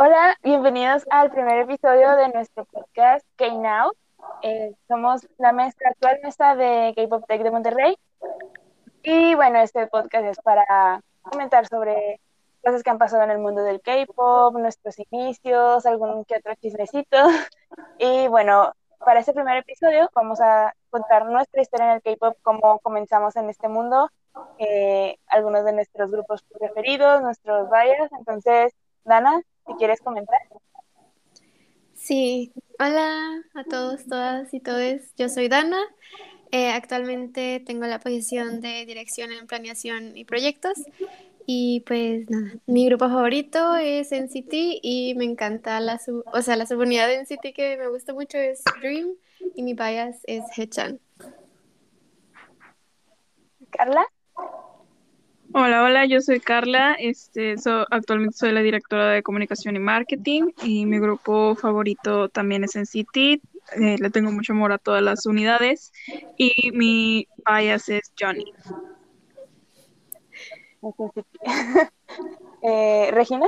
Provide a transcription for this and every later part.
Hola, bienvenidos al primer episodio de nuestro podcast K-Now. Eh, somos la mesa, actual mesa de K-Pop Tech de Monterrey. Y bueno, este podcast es para comentar sobre cosas que han pasado en el mundo del K-Pop, nuestros inicios, algún que otro chismecito. Y bueno, para este primer episodio vamos a contar nuestra historia en el K-Pop, cómo comenzamos en este mundo, eh, algunos de nuestros grupos preferidos, nuestros bias. Entonces, Dana, si quieres comentar. Sí, hola a todos, todas y todos. Yo soy Dana. Eh, actualmente tengo la posición de dirección en planeación y proyectos. Y pues nada, mi grupo favorito es NCT y me encanta la, sub, o sea, la subunidad de NCT que me gusta mucho es Dream y mi bias es Hechan. Carla. Hola, hola, yo soy Carla, este, actualmente soy la directora de comunicación y marketing y mi grupo favorito también es NCT, eh, le tengo mucho amor a todas las unidades y mi bias es Johnny. Eh, Regina.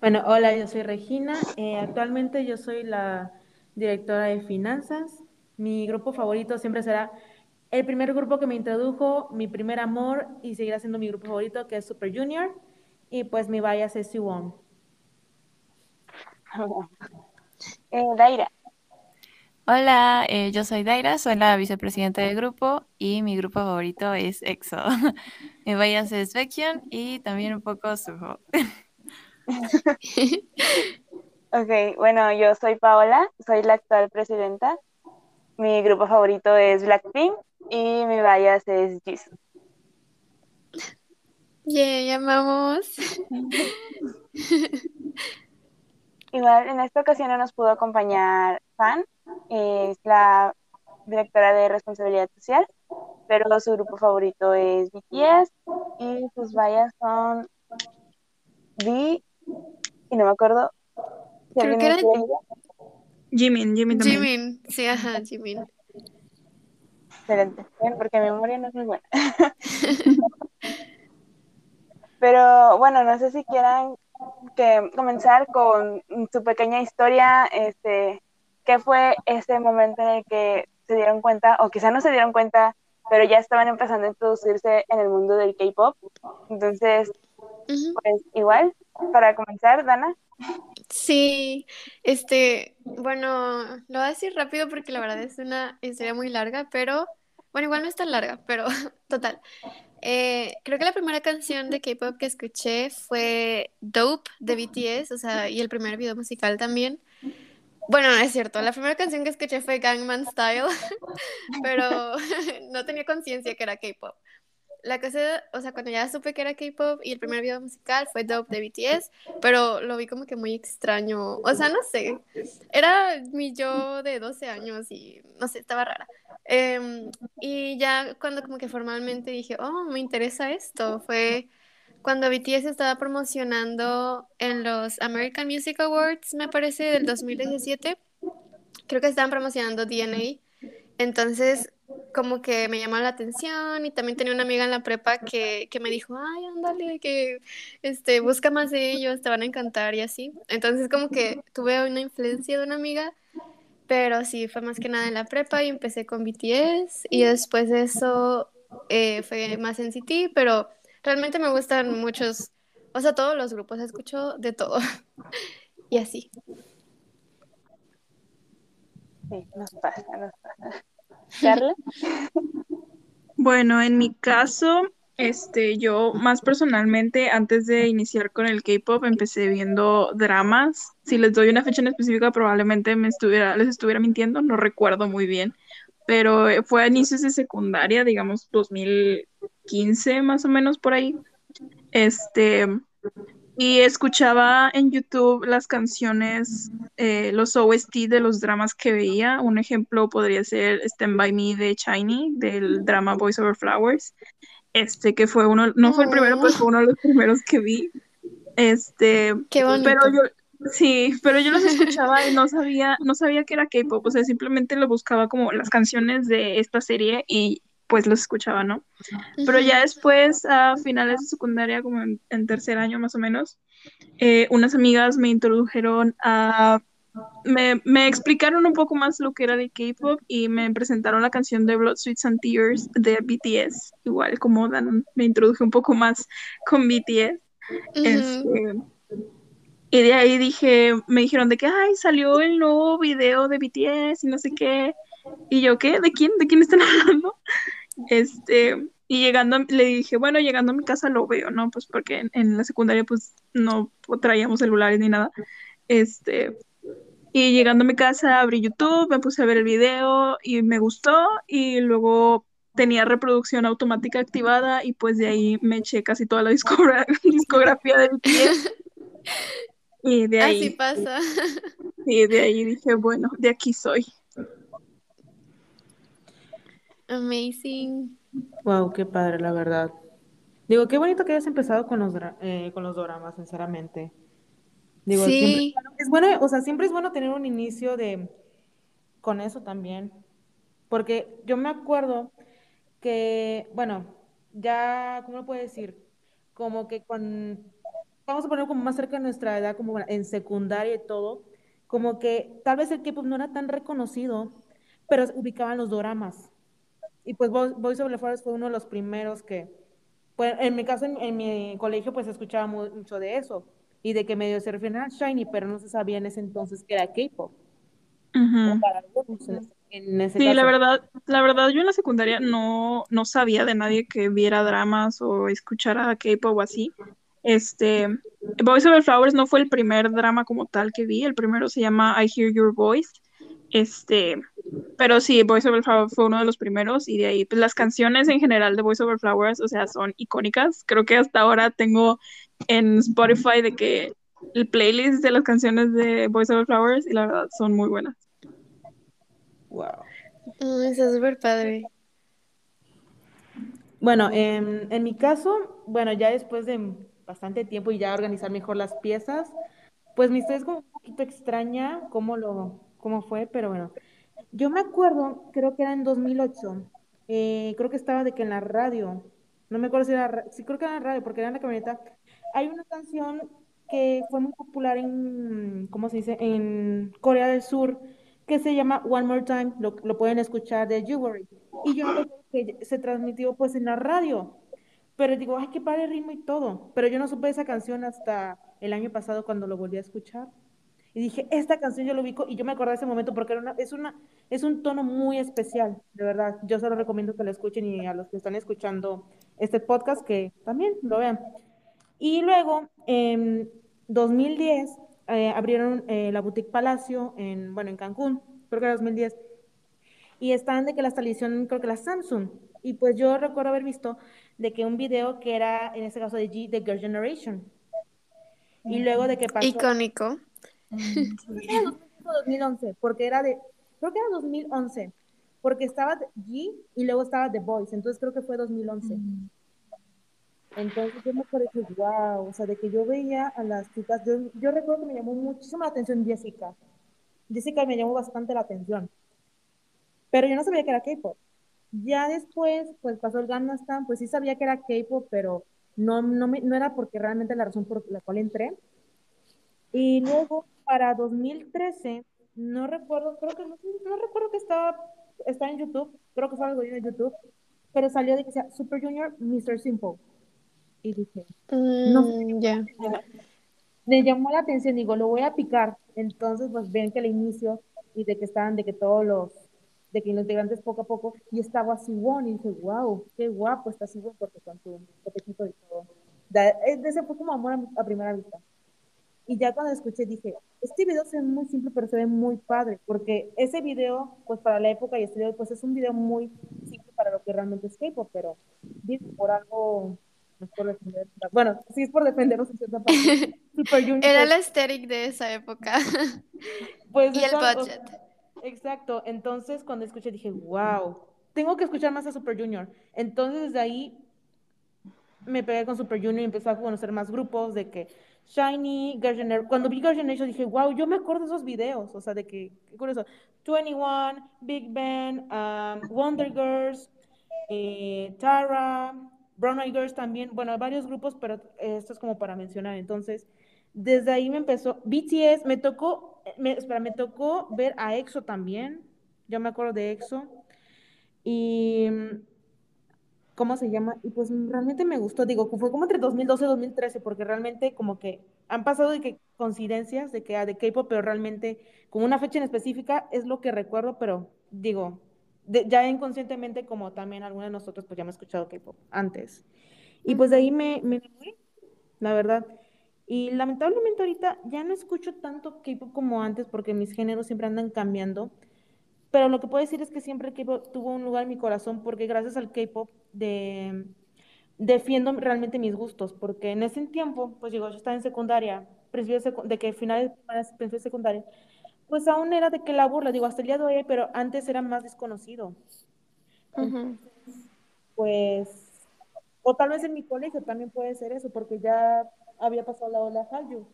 Bueno, hola, yo soy Regina. Eh, actualmente yo soy la directora de finanzas. Mi grupo favorito siempre será el primer grupo que me introdujo, mi primer amor y seguirá siendo mi grupo favorito, que es Super Junior. Y pues mi bias es Siwon. Eh, Daira. Hola, eh, yo soy Daira, soy la vicepresidenta del grupo y mi grupo favorito es EXO. mi bias es Baekhyun y también un poco Suho. ok, bueno, yo soy Paola, soy la actual presidenta. Mi grupo favorito es Blackpink y mi bias es Jisoo. Yeah, llamamos. Igual en esta ocasión no nos pudo acompañar Fan, es la directora de responsabilidad social, pero su grupo favorito es BTS y sus vallas son B y no me acuerdo. Creo que era Jimin, Jimin también. Jimin, sí, ajá, Jimin. Excelente, porque mi memoria no es muy buena. Pero bueno, no sé si quieran que comenzar con su pequeña historia, este, ¿qué fue ese momento en el que se dieron cuenta, o quizá no se dieron cuenta, pero ya estaban empezando a introducirse en el mundo del K-pop? Entonces, pues igual, para comenzar, Dana. Sí, este, bueno, lo voy a decir rápido porque la verdad es una historia muy larga, pero, bueno, igual no es tan larga, pero total. Eh, creo que la primera canción de K-pop que escuché fue Dope de BTS, o sea, y el primer video musical también. Bueno, no es cierto, la primera canción que escuché fue Gangman Style, pero no tenía conciencia que era K-pop la cosa, o sea, cuando ya supe que era K-pop y el primer video musical fue Dope de BTS, pero lo vi como que muy extraño. O sea, no sé. Era mi yo de 12 años y no sé, estaba rara. Em, y ya cuando como que formalmente dije, oh, me interesa esto, fue cuando BTS estaba promocionando en los American Music Awards, me parece, del 2017. Creo que estaban promocionando DNA. Entonces, como que me llamó la atención y también tenía una amiga en la prepa que, que, me dijo, ay, ándale, que este, busca más de ellos, te van a encantar y así. Entonces como que tuve una influencia de una amiga, pero sí, fue más que nada en la prepa y empecé con BTS y después de eso eh, fue más en City, pero realmente me gustan muchos, o sea, todos los grupos, escucho de todo y así. Sí, nos pasa, nos pasa. Carla. Bueno, en mi caso, este, yo más personalmente, antes de iniciar con el K-pop, empecé viendo dramas. Si les doy una fecha en específica, probablemente me estuviera, les estuviera mintiendo, no recuerdo muy bien. Pero fue a inicios de secundaria, digamos 2015 más o menos por ahí. Este, y escuchaba en YouTube las canciones, eh, los OST de los dramas que veía. Un ejemplo podría ser Stand By Me de Shiny, del drama Voice Over Flowers. Este, que fue uno, no fue el primero, pero fue uno de los primeros que vi. Este, Qué bonito. pero yo, sí, pero yo los escuchaba y no sabía, no sabía que era K-pop, o sea, simplemente lo buscaba como las canciones de esta serie y pues los escuchaba, ¿no? Pero ya después, a finales de secundaria, como en, en tercer año más o menos, eh, unas amigas me introdujeron a... Me, me explicaron un poco más lo que era de K-pop y me presentaron la canción de Blood, Sweets and Tears de BTS. Igual como Dan, me introduje un poco más con BTS. Este, y de ahí dije, me dijeron de que, ay, salió el nuevo video de BTS y no sé qué. Y yo, ¿qué? ¿De quién? ¿De quién están hablando? Este, y llegando, le dije, bueno, llegando a mi casa lo veo, ¿no? Pues porque en, en la secundaria pues no traíamos celulares ni nada. Este, y llegando a mi casa abrí YouTube, me puse a ver el video y me gustó y luego tenía reproducción automática activada y pues de ahí me eché casi toda la discogra- discografía de BTS. Y de ahí, Así pasa. y de ahí dije, bueno, de aquí soy. Amazing. Wow, qué padre, la verdad. Digo, qué bonito que hayas empezado con los, eh, con los doramas, sinceramente. Digo, siempre Sí. es bueno, o sea, siempre es bueno tener un inicio de con eso también. Porque yo me acuerdo que, bueno, ya, ¿cómo lo puedo decir? Como que cuando, vamos a poner como más cerca de nuestra edad, como en secundaria y todo, como que tal vez el K-pop no era tan reconocido, pero ubicaban los doramas. Y pues Vo- Voice Over Flowers fue uno de los primeros que, pues en mi caso, en, en mi colegio, pues escuchaba mu- mucho de eso. Y de que medio se refieren a Shiny, pero no se sabía en ese entonces que era K-pop. En ese Sí, la caso. verdad, la verdad, yo en la secundaria no, no sabía de nadie que viera dramas o escuchara K-pop o así. Este, Voice Over Flowers no fue el primer drama como tal que vi, el primero se llama I Hear Your Voice. Este, pero sí, Voice Over Flowers fue uno de los primeros y de ahí, pues las canciones en general de Voice Over Flowers, o sea, son icónicas. Creo que hasta ahora tengo en Spotify de que el playlist de las canciones de Voice Over Flowers y la verdad son muy buenas. Wow. Mm, está súper padre. Bueno, en, en mi caso, bueno, ya después de bastante tiempo y ya organizar mejor las piezas, pues mi historia es como un poquito extraña cómo lo, cómo fue, pero bueno. Yo me acuerdo, creo que era en 2008, eh, creo que estaba de que en la radio, no me acuerdo si era, ra- sí creo que era en la radio, porque era en la camioneta, hay una canción que fue muy popular en, ¿cómo se dice?, en Corea del Sur, que se llama One More Time, lo, lo pueden escuchar de Jewelry. Y yo que se transmitió pues en la radio, pero digo, ay, qué padre ritmo y todo, pero yo no supe esa canción hasta el año pasado cuando lo volví a escuchar. Y dije, esta canción yo lo ubico y yo me acordé de ese momento porque era una, es, una, es un tono muy especial, de verdad. Yo se lo recomiendo que lo escuchen y a los que están escuchando este podcast que también lo vean. Y luego, en 2010, eh, abrieron eh, la Boutique Palacio en, bueno, en Cancún, creo que era 2010. Y estaban de que la televisión, creo que la Samsung. Y pues yo recuerdo haber visto de que un video que era, en este caso de G, de Girl Generation. Y luego de que pasó... Icónico. Que era 2011, porque era de, creo que era 2011, porque estaba G y luego estaba The Voice, entonces creo que fue 2011. Entonces yo me acuerdo que, wow, o sea, de que yo veía a las chicas, yo, yo recuerdo que me llamó muchísimo la atención Jessica. Jessica me llamó bastante la atención, pero yo no sabía que era K-pop. Ya después, pues pasó el Gangnam Style, pues sí sabía que era K-pop, pero no, no, me- no era porque realmente la razón por la cual entré. Y luego, para 2013, no recuerdo, creo que no, no recuerdo que estaba, estaba en YouTube, creo que fue algo de YouTube, pero salió de que sea Super Junior, Mr. Simple. Y dije, No sé Mm, ya. me llamó la atención, digo, lo voy a picar. Entonces, pues ven que al inicio y de que estaban, de que todos los, de que los integrantes poco a poco, y estaba Siwon, y dije, wow, qué guapo está Siwon, porque con su copetito y todo. Da- eh, ese fue como amor a, a primera vista. Y ya cuando escuché dije, este video se ve muy simple, pero se ve muy padre, porque ese video, pues para la época y estilo, pues es un video muy simple para lo que realmente es K-pop, pero por algo, no es por defender, bueno, sí es por defenderlos en cierta parte. Super Junior, Era pues, el aesthetic de esa época. pues, y el budget. Exacto, entonces cuando escuché dije, wow, tengo que escuchar más a Super Junior. Entonces desde ahí me pegué con Super Junior y empecé a conocer más grupos de que Shiny, Generation. Cuando vi Girl Generation dije, wow, yo me acuerdo de esos videos, o sea, de que, qué curioso, 21, Big Bang, um, Wonder Girls, eh, Tara, Brown Eyed Girls también, bueno, varios grupos, pero esto es como para mencionar. Entonces, desde ahí me empezó, BTS, me tocó, me, espera, me tocó ver a EXO también, yo me acuerdo de EXO, y ¿cómo se llama? Y pues realmente me gustó, digo, fue como entre 2012 y 2013, porque realmente como que han pasado de que coincidencias de que de K-pop, pero realmente con una fecha en específica es lo que recuerdo, pero digo, ya inconscientemente como también algunos de nosotros pues ya me he escuchado K-pop antes. Y pues de ahí me, me la verdad. Y lamentablemente ahorita ya no escucho tanto K-pop como antes porque mis géneros siempre andan cambiando. Pero lo que puedo decir es que siempre K-pop tuvo un lugar en mi corazón porque gracias al K-pop de, defiendo realmente mis gustos. Porque en ese tiempo, pues digo, yo estaba en secundaria, de que finales de secundaria, pues aún era de que la burla, digo, hasta el día de hoy, pero antes era más desconocido. pues, o tal vez en mi colegio también puede ser eso, porque ya había pasado la ola Hallyu.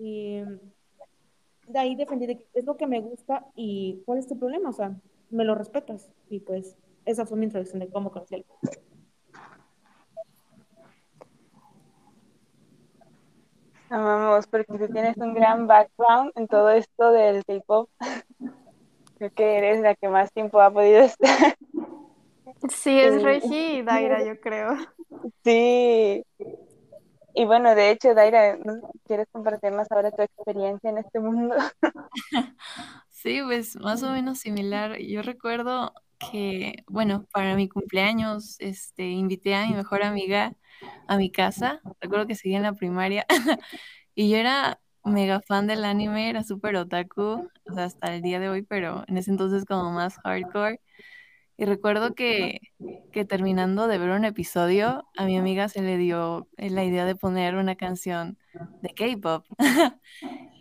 Y de ahí defendí de que es lo que me gusta y cuál es tu problema, o sea, me lo respetas. Y pues esa fue mi introducción de cómo conocí el Amamos, porque tú tienes un gran background en todo esto del K-pop. Creo que eres la que más tiempo ha podido estar. Sí, es Regi y Daira, yo creo. Sí. Y bueno, de hecho, Daira, ¿quieres compartirnos ahora tu experiencia en este mundo? Sí, pues más o menos similar. Yo recuerdo que, bueno, para mi cumpleaños, este, invité a mi mejor amiga a mi casa. Recuerdo que seguía en la primaria y yo era mega fan del anime, era súper otaku, o sea, hasta el día de hoy, pero en ese entonces como más hardcore. Y recuerdo que, que terminando de ver un episodio, a mi amiga se le dio la idea de poner una canción de K-pop.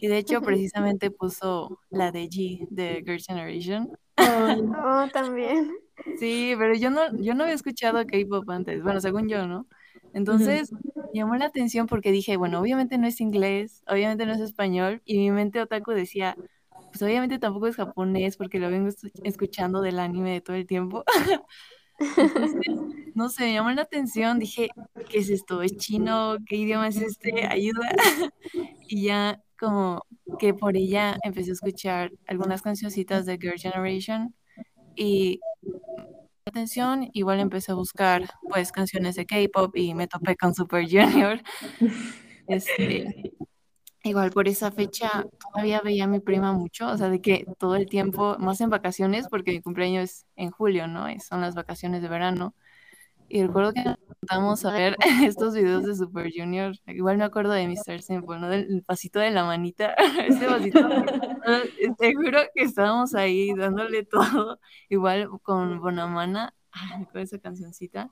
y de hecho, precisamente puso la de G de Girl Generation. Oh, también. Sí, pero yo no, yo no había escuchado K-pop antes, bueno, según yo, ¿no? Entonces llamó la atención porque dije, bueno, obviamente no es inglés, obviamente no es español, y mi mente otaku decía, pues obviamente tampoco es japonés porque lo vengo escuchando del anime de todo el tiempo. Entonces, no sé, me llamó la atención, dije, ¿qué es esto? ¿Es chino? ¿Qué idioma es este? Ayuda. y ya como que por ella empecé a escuchar algunas cancioncitas de Girl Generation y atención, igual empecé a buscar pues canciones de K-pop y me topé con Super Junior. Este, igual por esa fecha todavía veía a mi prima mucho, o sea, de que todo el tiempo, más en vacaciones, porque mi cumpleaños es en julio, ¿no? son las vacaciones de verano. Y recuerdo que nos a ver estos videos de Super Junior. Igual me acuerdo de Mr. Simple, ¿no? Del pasito de la manita. Ese pasito. Te juro que estábamos ahí dándole todo. Igual con Bonamana. Ay, me esa cancioncita.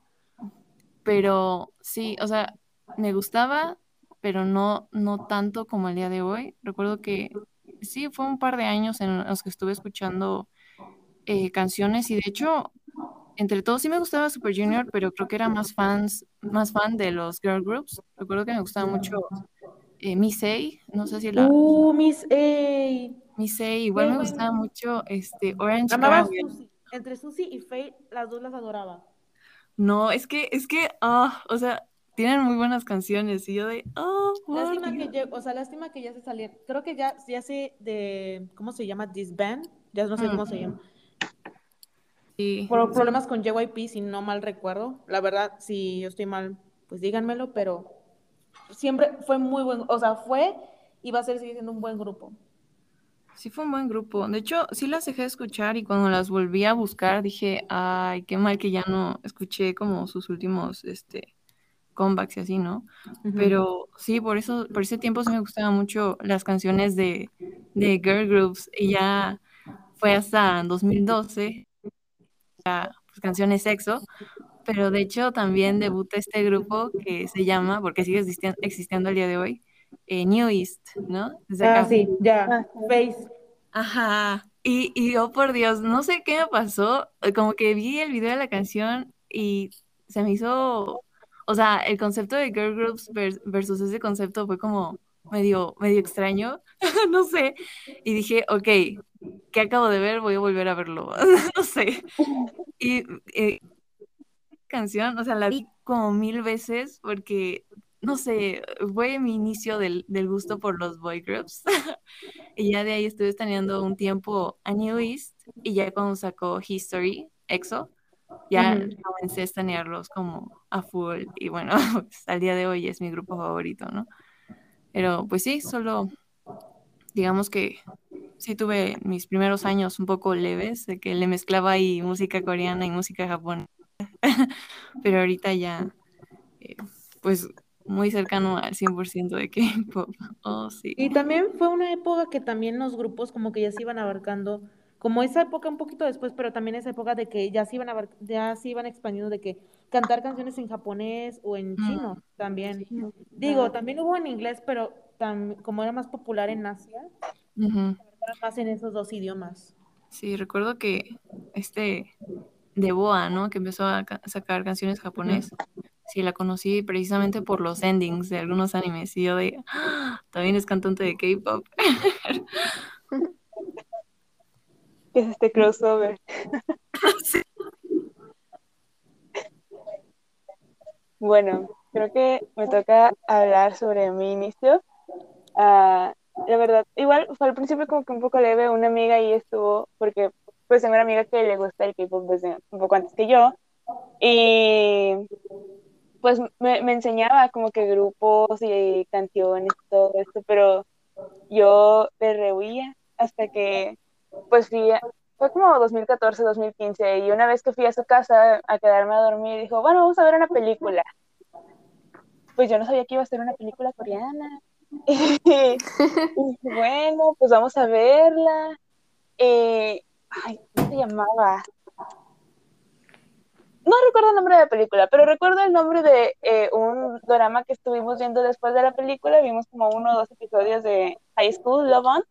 Pero sí, o sea, me gustaba, pero no, no tanto como el día de hoy. Recuerdo que sí, fue un par de años en los que estuve escuchando eh, canciones y de hecho entre todos sí me gustaba Super Junior, pero creo que era más fans, más fan de los girl groups. Recuerdo que me gustaba mucho eh, Miss A, no sé si la. Uh, Miss A. Miss A, igual me gustaba mucho este Orange Amaba Entre Susie y Faye, las dos las adoraba. No, es que, es que, ah, o sea, tienen muy buenas canciones y yo de, oh, lástima que, o sea, lástima que ya se salieron. Creo que ya, ya se de, ¿cómo se llama? Disband, ya no sé cómo se llama por problemas con JYP, si no mal recuerdo. La verdad, si yo estoy mal, pues díganmelo, pero siempre fue muy buen, o sea, fue y va a ser siendo un buen grupo. Sí, fue un buen grupo. De hecho, sí las dejé de escuchar y cuando las volví a buscar dije, ay, qué mal que ya no escuché como sus últimos, este, comebacks y así, ¿no? Pero sí, por eso, por ese tiempo sí me gustaban mucho las canciones de, de girl groups y ya fue hasta 2012 pues, canciones sexo, pero de hecho también debuta este grupo que se llama, porque sigue existiendo, el día de hoy, eh, New East, ¿no? ah, sí, ya, Face. Ajá, y, y oh por Dios, no sé qué me pasó, como que vi el video de la canción y se me hizo, o sea, el concepto de girl groups versus ese concepto fue como medio, medio extraño, no sé, y dije, ok, que acabo de ver, voy a volver a verlo, no sé. Y eh, canción, o sea, la vi como mil veces porque, no sé, fue mi inicio del, del gusto por los boy groups. y ya de ahí estuve estaneando un tiempo a New East y ya cuando sacó History, EXO, ya comencé a estanearlos como a full y bueno, pues, al día de hoy es mi grupo favorito, ¿no? Pero pues sí, solo digamos que sí tuve mis primeros años un poco leves, de que le mezclaba ahí música coreana y música japonesa, pero ahorita ya, eh, pues muy cercano al 100% de K-pop. Oh, sí. Y también fue una época que también los grupos como que ya se iban abarcando, como esa época un poquito después, pero también esa época de que ya se iban abar- ya se iban expandiendo de que cantar canciones en japonés o en Mm, chino también. sí. Digo, también hubo en inglés, pero tam- como era más popular en Asia, Ujú. era más en esos dos idiomas. Sí, recuerdo que este de Boa, ¿no? Que empezó a ca- sacar canciones japonés. Sí, la conocí precisamente por los endings de algunos animes y yo de, "Ah, también es cantante de K-pop. ¿Qué es este crossover? Bueno, creo que me toca hablar sobre mi inicio. Ah, la verdad, igual fue al principio como que un poco leve, una amiga ahí estuvo, porque pues tengo una amiga que le gusta el K-pop desde un poco antes que yo, y pues me, me enseñaba como que grupos y canciones y todo esto, pero yo le rehuía hasta que pues fui, fue como 2014, 2015, y una vez que fui a su casa a quedarme a dormir, dijo, bueno, vamos a ver una película. Pues yo no sabía que iba a ser una película coreana. Y bueno, pues vamos a verla. Eh, ay, ¿cómo se llamaba? No recuerdo el nombre de la película, pero recuerdo el nombre de eh, un drama que estuvimos viendo después de la película. Vimos como uno o dos episodios de High School Love On.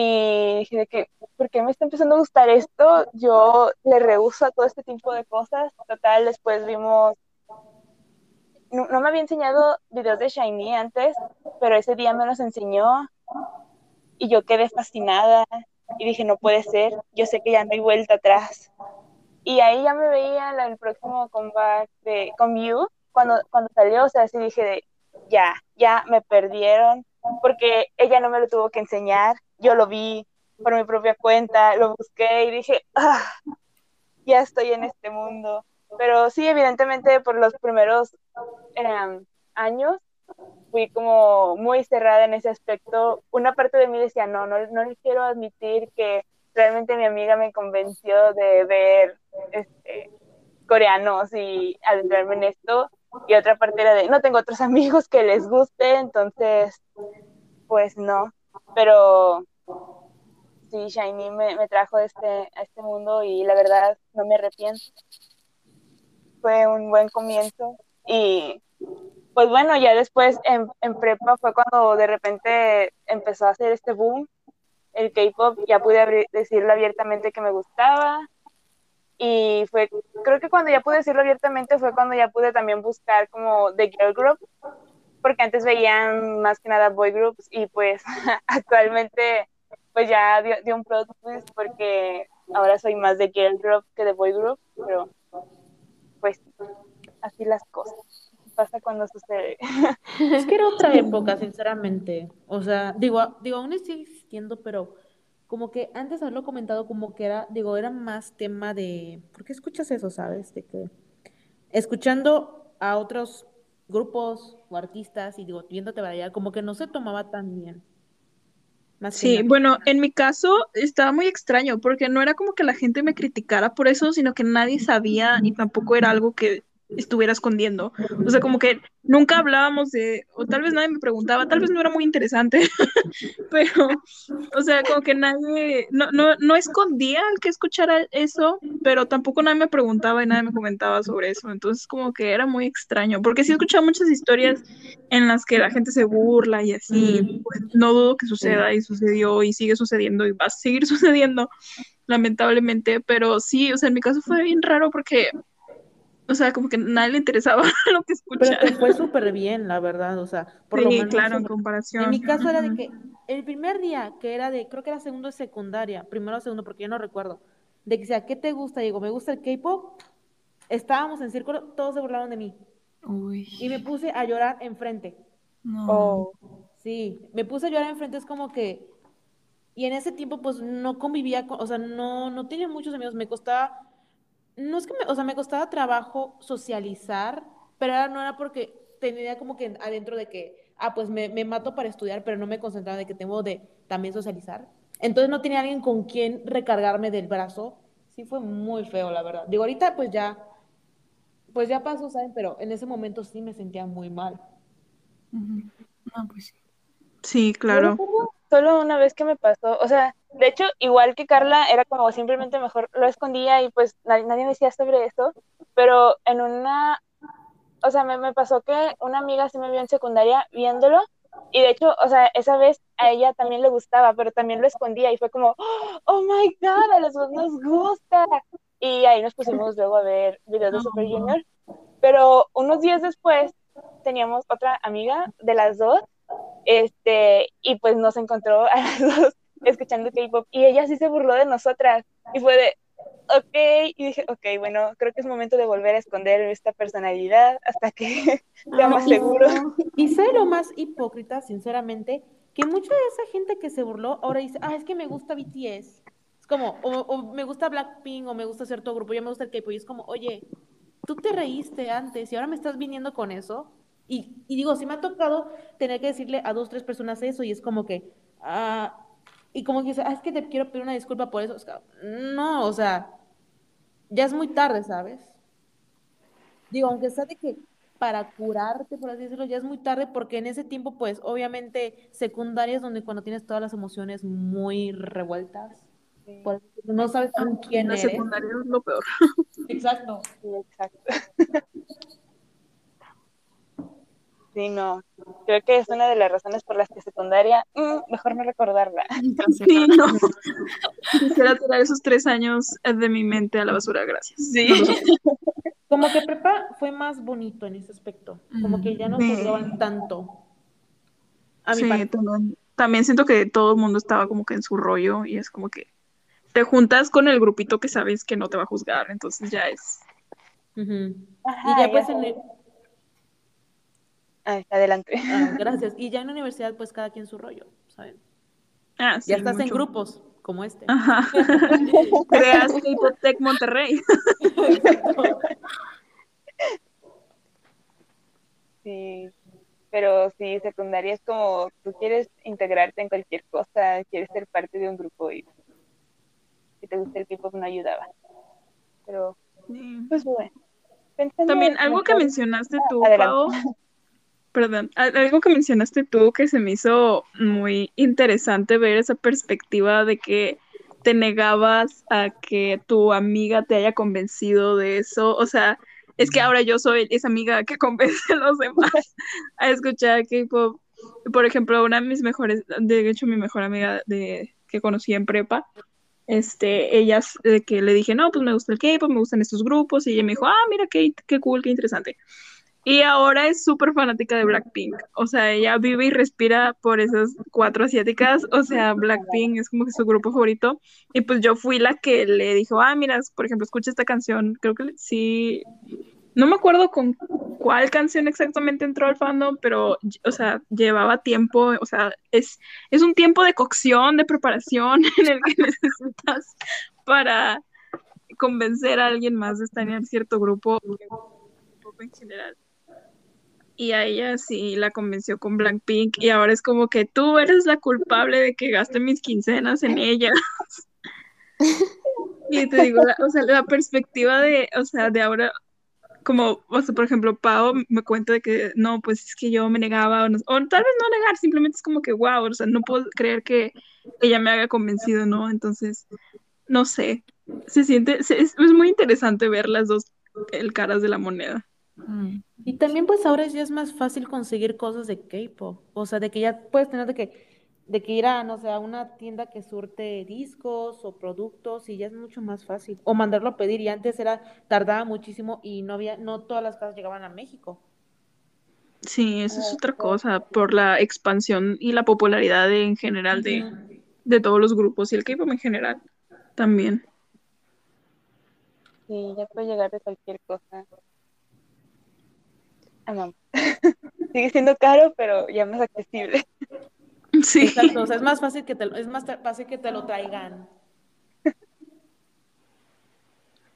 Y dije de que, ¿por qué me está empezando a gustar esto? Yo le rehuso a todo este tipo de cosas. Total, después vimos no, me había enseñado videos de Shiny antes, pero ese día me los enseñó y yo quedé fascinada y dije, no puede ser, yo sé que ya no hay vuelta atrás. Y ahí ya me veía el próximo comeback de con Mew cuando, cuando salió, o sea, así dije, de, ya, ya me perdieron, porque ella no me lo tuvo que enseñar, yo lo vi por mi propia cuenta, lo busqué y dije, ah, ya estoy en este mundo. Pero sí, evidentemente por los primeros eh, años fui como muy cerrada en ese aspecto. Una parte de mí decía, no, no, no les quiero admitir que realmente mi amiga me convenció de ver este, coreanos y adentrarme en esto. Y otra parte era de, no tengo otros amigos que les guste, entonces, pues no. Pero sí, Shiny me, me trajo este, a este mundo y la verdad no me arrepiento. Fue un buen comienzo y pues bueno, ya después en, en prepa fue cuando de repente empezó a hacer este boom, el K-pop, ya pude decirlo abiertamente que me gustaba. Y fue, creo que cuando ya pude decirlo abiertamente fue cuando ya pude también buscar como The Girl Group, porque antes veían más que nada boy groups y pues actualmente pues ya dio, dio un plot twist porque ahora soy más de girl group que de boy group, pero pues así las cosas. Pasa cuando sucede. Es que era otra época, sinceramente. O sea, digo, digo, aún sigue existiendo, pero como que antes haberlo comentado como que era, digo, era más tema de, ¿por qué escuchas eso, sabes? De que escuchando a otros grupos o artistas y digo, viéndote variar, como que no se tomaba tan bien. Más Sí, bueno, en mi caso estaba muy extraño porque no era como que la gente me criticara por eso, sino que nadie sabía y tampoco era algo que estuviera escondiendo. O sea, como que nunca hablábamos de, o tal vez nadie me preguntaba, tal vez no era muy interesante, pero, o sea, como que nadie, no, no, no escondía al que escuchara eso, pero tampoco nadie me preguntaba y nadie me comentaba sobre eso. Entonces, como que era muy extraño, porque sí he escuchado muchas historias en las que la gente se burla y así, pues no dudo que suceda y sucedió y sigue sucediendo y va a seguir sucediendo, lamentablemente, pero sí, o sea, en mi caso fue bien raro porque, o sea, como que a nadie le interesaba lo que Pero escuchara. te fue súper bien, la verdad, o sea, por lo Sí, menos claro, en comparación. En mi caso era de que el primer día, que era de, creo que era segundo de secundaria, primero o segundo, porque yo no recuerdo, de que sea, ¿qué te gusta? Digo, me gusta el K-pop, estábamos en círculo, todos se burlaron de mí. Uy. Y me puse a llorar enfrente. No. Oh, Sí, me puse a llorar enfrente, es como que... Y en ese tiempo, pues, no convivía con... O sea, no, no tenía muchos amigos, me costaba... No es que me... O sea, me costaba trabajo socializar, pero era- no era porque tenía como que adentro de que, ah, pues me, me mato para estudiar, pero no me concentraba de que tengo de también socializar. Entonces no tenía alguien con quien recargarme del brazo. Sí fue muy feo, la verdad. Digo, ahorita pues ya, pues ya pasó, ¿saben? Pero en ese momento sí me sentía muy mal. No, pues sí. Sí, claro. solo una vez que me pasó, o sea, de hecho, igual que Carla, era como simplemente mejor lo escondía y pues nadie, nadie me decía sobre eso, pero en una, o sea, me, me pasó que una amiga sí me vio en secundaria viéndolo y de hecho, o sea, esa vez a ella también le gustaba, pero también lo escondía y fue como, oh my god, a los dos nos gusta. Y ahí nos pusimos luego a ver videos de Super Junior, pero unos días después teníamos otra amiga de las dos, este, y pues nos encontró a las dos escuchando K-pop y ella sí se burló de nosotras y fue de, ok, y dije, ok, bueno, creo que es momento de volver a esconder esta personalidad hasta que sea más y- seguro. Y sé lo más hipócrita, sinceramente, que mucha de esa gente que se burló ahora dice, ah, es que me gusta BTS. Es como, o, o me gusta Blackpink, o me gusta cierto grupo, yo me gusta el K-pop. Y es como, oye, tú te reíste antes y ahora me estás viniendo con eso. Y, y digo, sí me ha tocado tener que decirle a dos, tres personas eso y es como que, ah, y como que dice, ah, es que te quiero pedir una disculpa por eso. Es como, no, o sea, ya es muy tarde, ¿sabes? Digo, aunque sea de que para curarte, por así decirlo, ya es muy tarde porque en ese tiempo, pues, obviamente, secundaria es donde cuando tienes todas las emociones muy revueltas, por así decirlo, no sabes con quién La eres. secundaria es lo peor. Exacto. Sí, exacto. Sí, no. Creo que es una de las razones por las que secundaria, mm, mejor no recordarla. Sí, no. Quisiera tirar esos tres años de mi mente a la basura, gracias. Sí. Como que prepa fue más bonito en ese aspecto, como que ya no Sí. juzgaban tanto. A mi Sí, también, también siento que todo el mundo estaba como que en su rollo y es como que te juntas con el grupito que sabes que no te va a juzgar, entonces ya es. Ajá, Y ya pues en el- Ay, adelante. ah, gracias. Y ya en la universidad, pues cada quien su rollo, ¿saben? Ah, sí, Ya estás en grupos como este. Ajá. Creas K-Pop Tech Monterrey. Exacto. Sí, pero sí, secundaria es como tú quieres integrarte en cualquier cosa, quieres ser parte de un grupo y si te gusta el K-pop no ayudaba. Pero, Sí. pues bueno. También algo que mencionaste tú, adelante. Perdón, al- algo que mencionaste tú que se me hizo muy interesante ver esa perspectiva de que te negabas a que tu amiga te haya convencido de eso. O sea, es que ahora yo soy esa amiga que convence a los demás a escuchar K-pop. Por ejemplo, una de mis mejores, de hecho, mi mejor amiga de, que conocí en prepa, este, ella, eh, que le dije, no, pues me gusta el K-pop, me gustan estos grupos, y ella me dijo, ah, mira, qué, qué cool, qué interesante. Y ahora es súper fanática de Blackpink, o sea, ella vive y respira por esas cuatro asiáticas, o sea, Blackpink es como que su grupo favorito, y pues yo fui la que le dijo, ah, mira, por ejemplo, escucha esta canción, creo que sí, no me acuerdo con cuál canción exactamente entró al fandom, pero, o sea, llevaba tiempo, o sea, es, es un tiempo de cocción, de preparación en el que necesitas para convencer a alguien más de estar en cierto grupo en general. Y a ella sí la convenció con Blackpink y ahora es como que tú eres la culpable de que gaste mis quincenas en ella. Y te digo, o sea, la perspectiva de, o sea, de ahora, como, o sea, por ejemplo, Pau me cuenta de que no, pues es que yo me negaba, o, tal vez no negar, simplemente es como que, wow, o sea, no puedo creer que ella me haya convencido, ¿no? Entonces, no sé, se siente, es, es muy interesante ver las dos el caras de la moneda. Mm. Y también pues ahora ya es más fácil conseguir cosas de K-pop, o sea, de que ya puedes tener de que, de que ir a, no sé, a una tienda que surte discos o productos y ya es mucho más fácil. O mandarlo a pedir y antes era, tardaba muchísimo y no había, no todas las casas llegaban a México. Sí, eso es otra cosa, por la expansión y la popularidad de- en general de, de todos los grupos y el K-pop en general también. Sí, ya puede llegar de cualquier cosa. Amamos. Sigue siendo caro, pero ya más accesible. Sí. Exacto, o sea, es más fácil que te, lo- es más fácil que te lo traigan.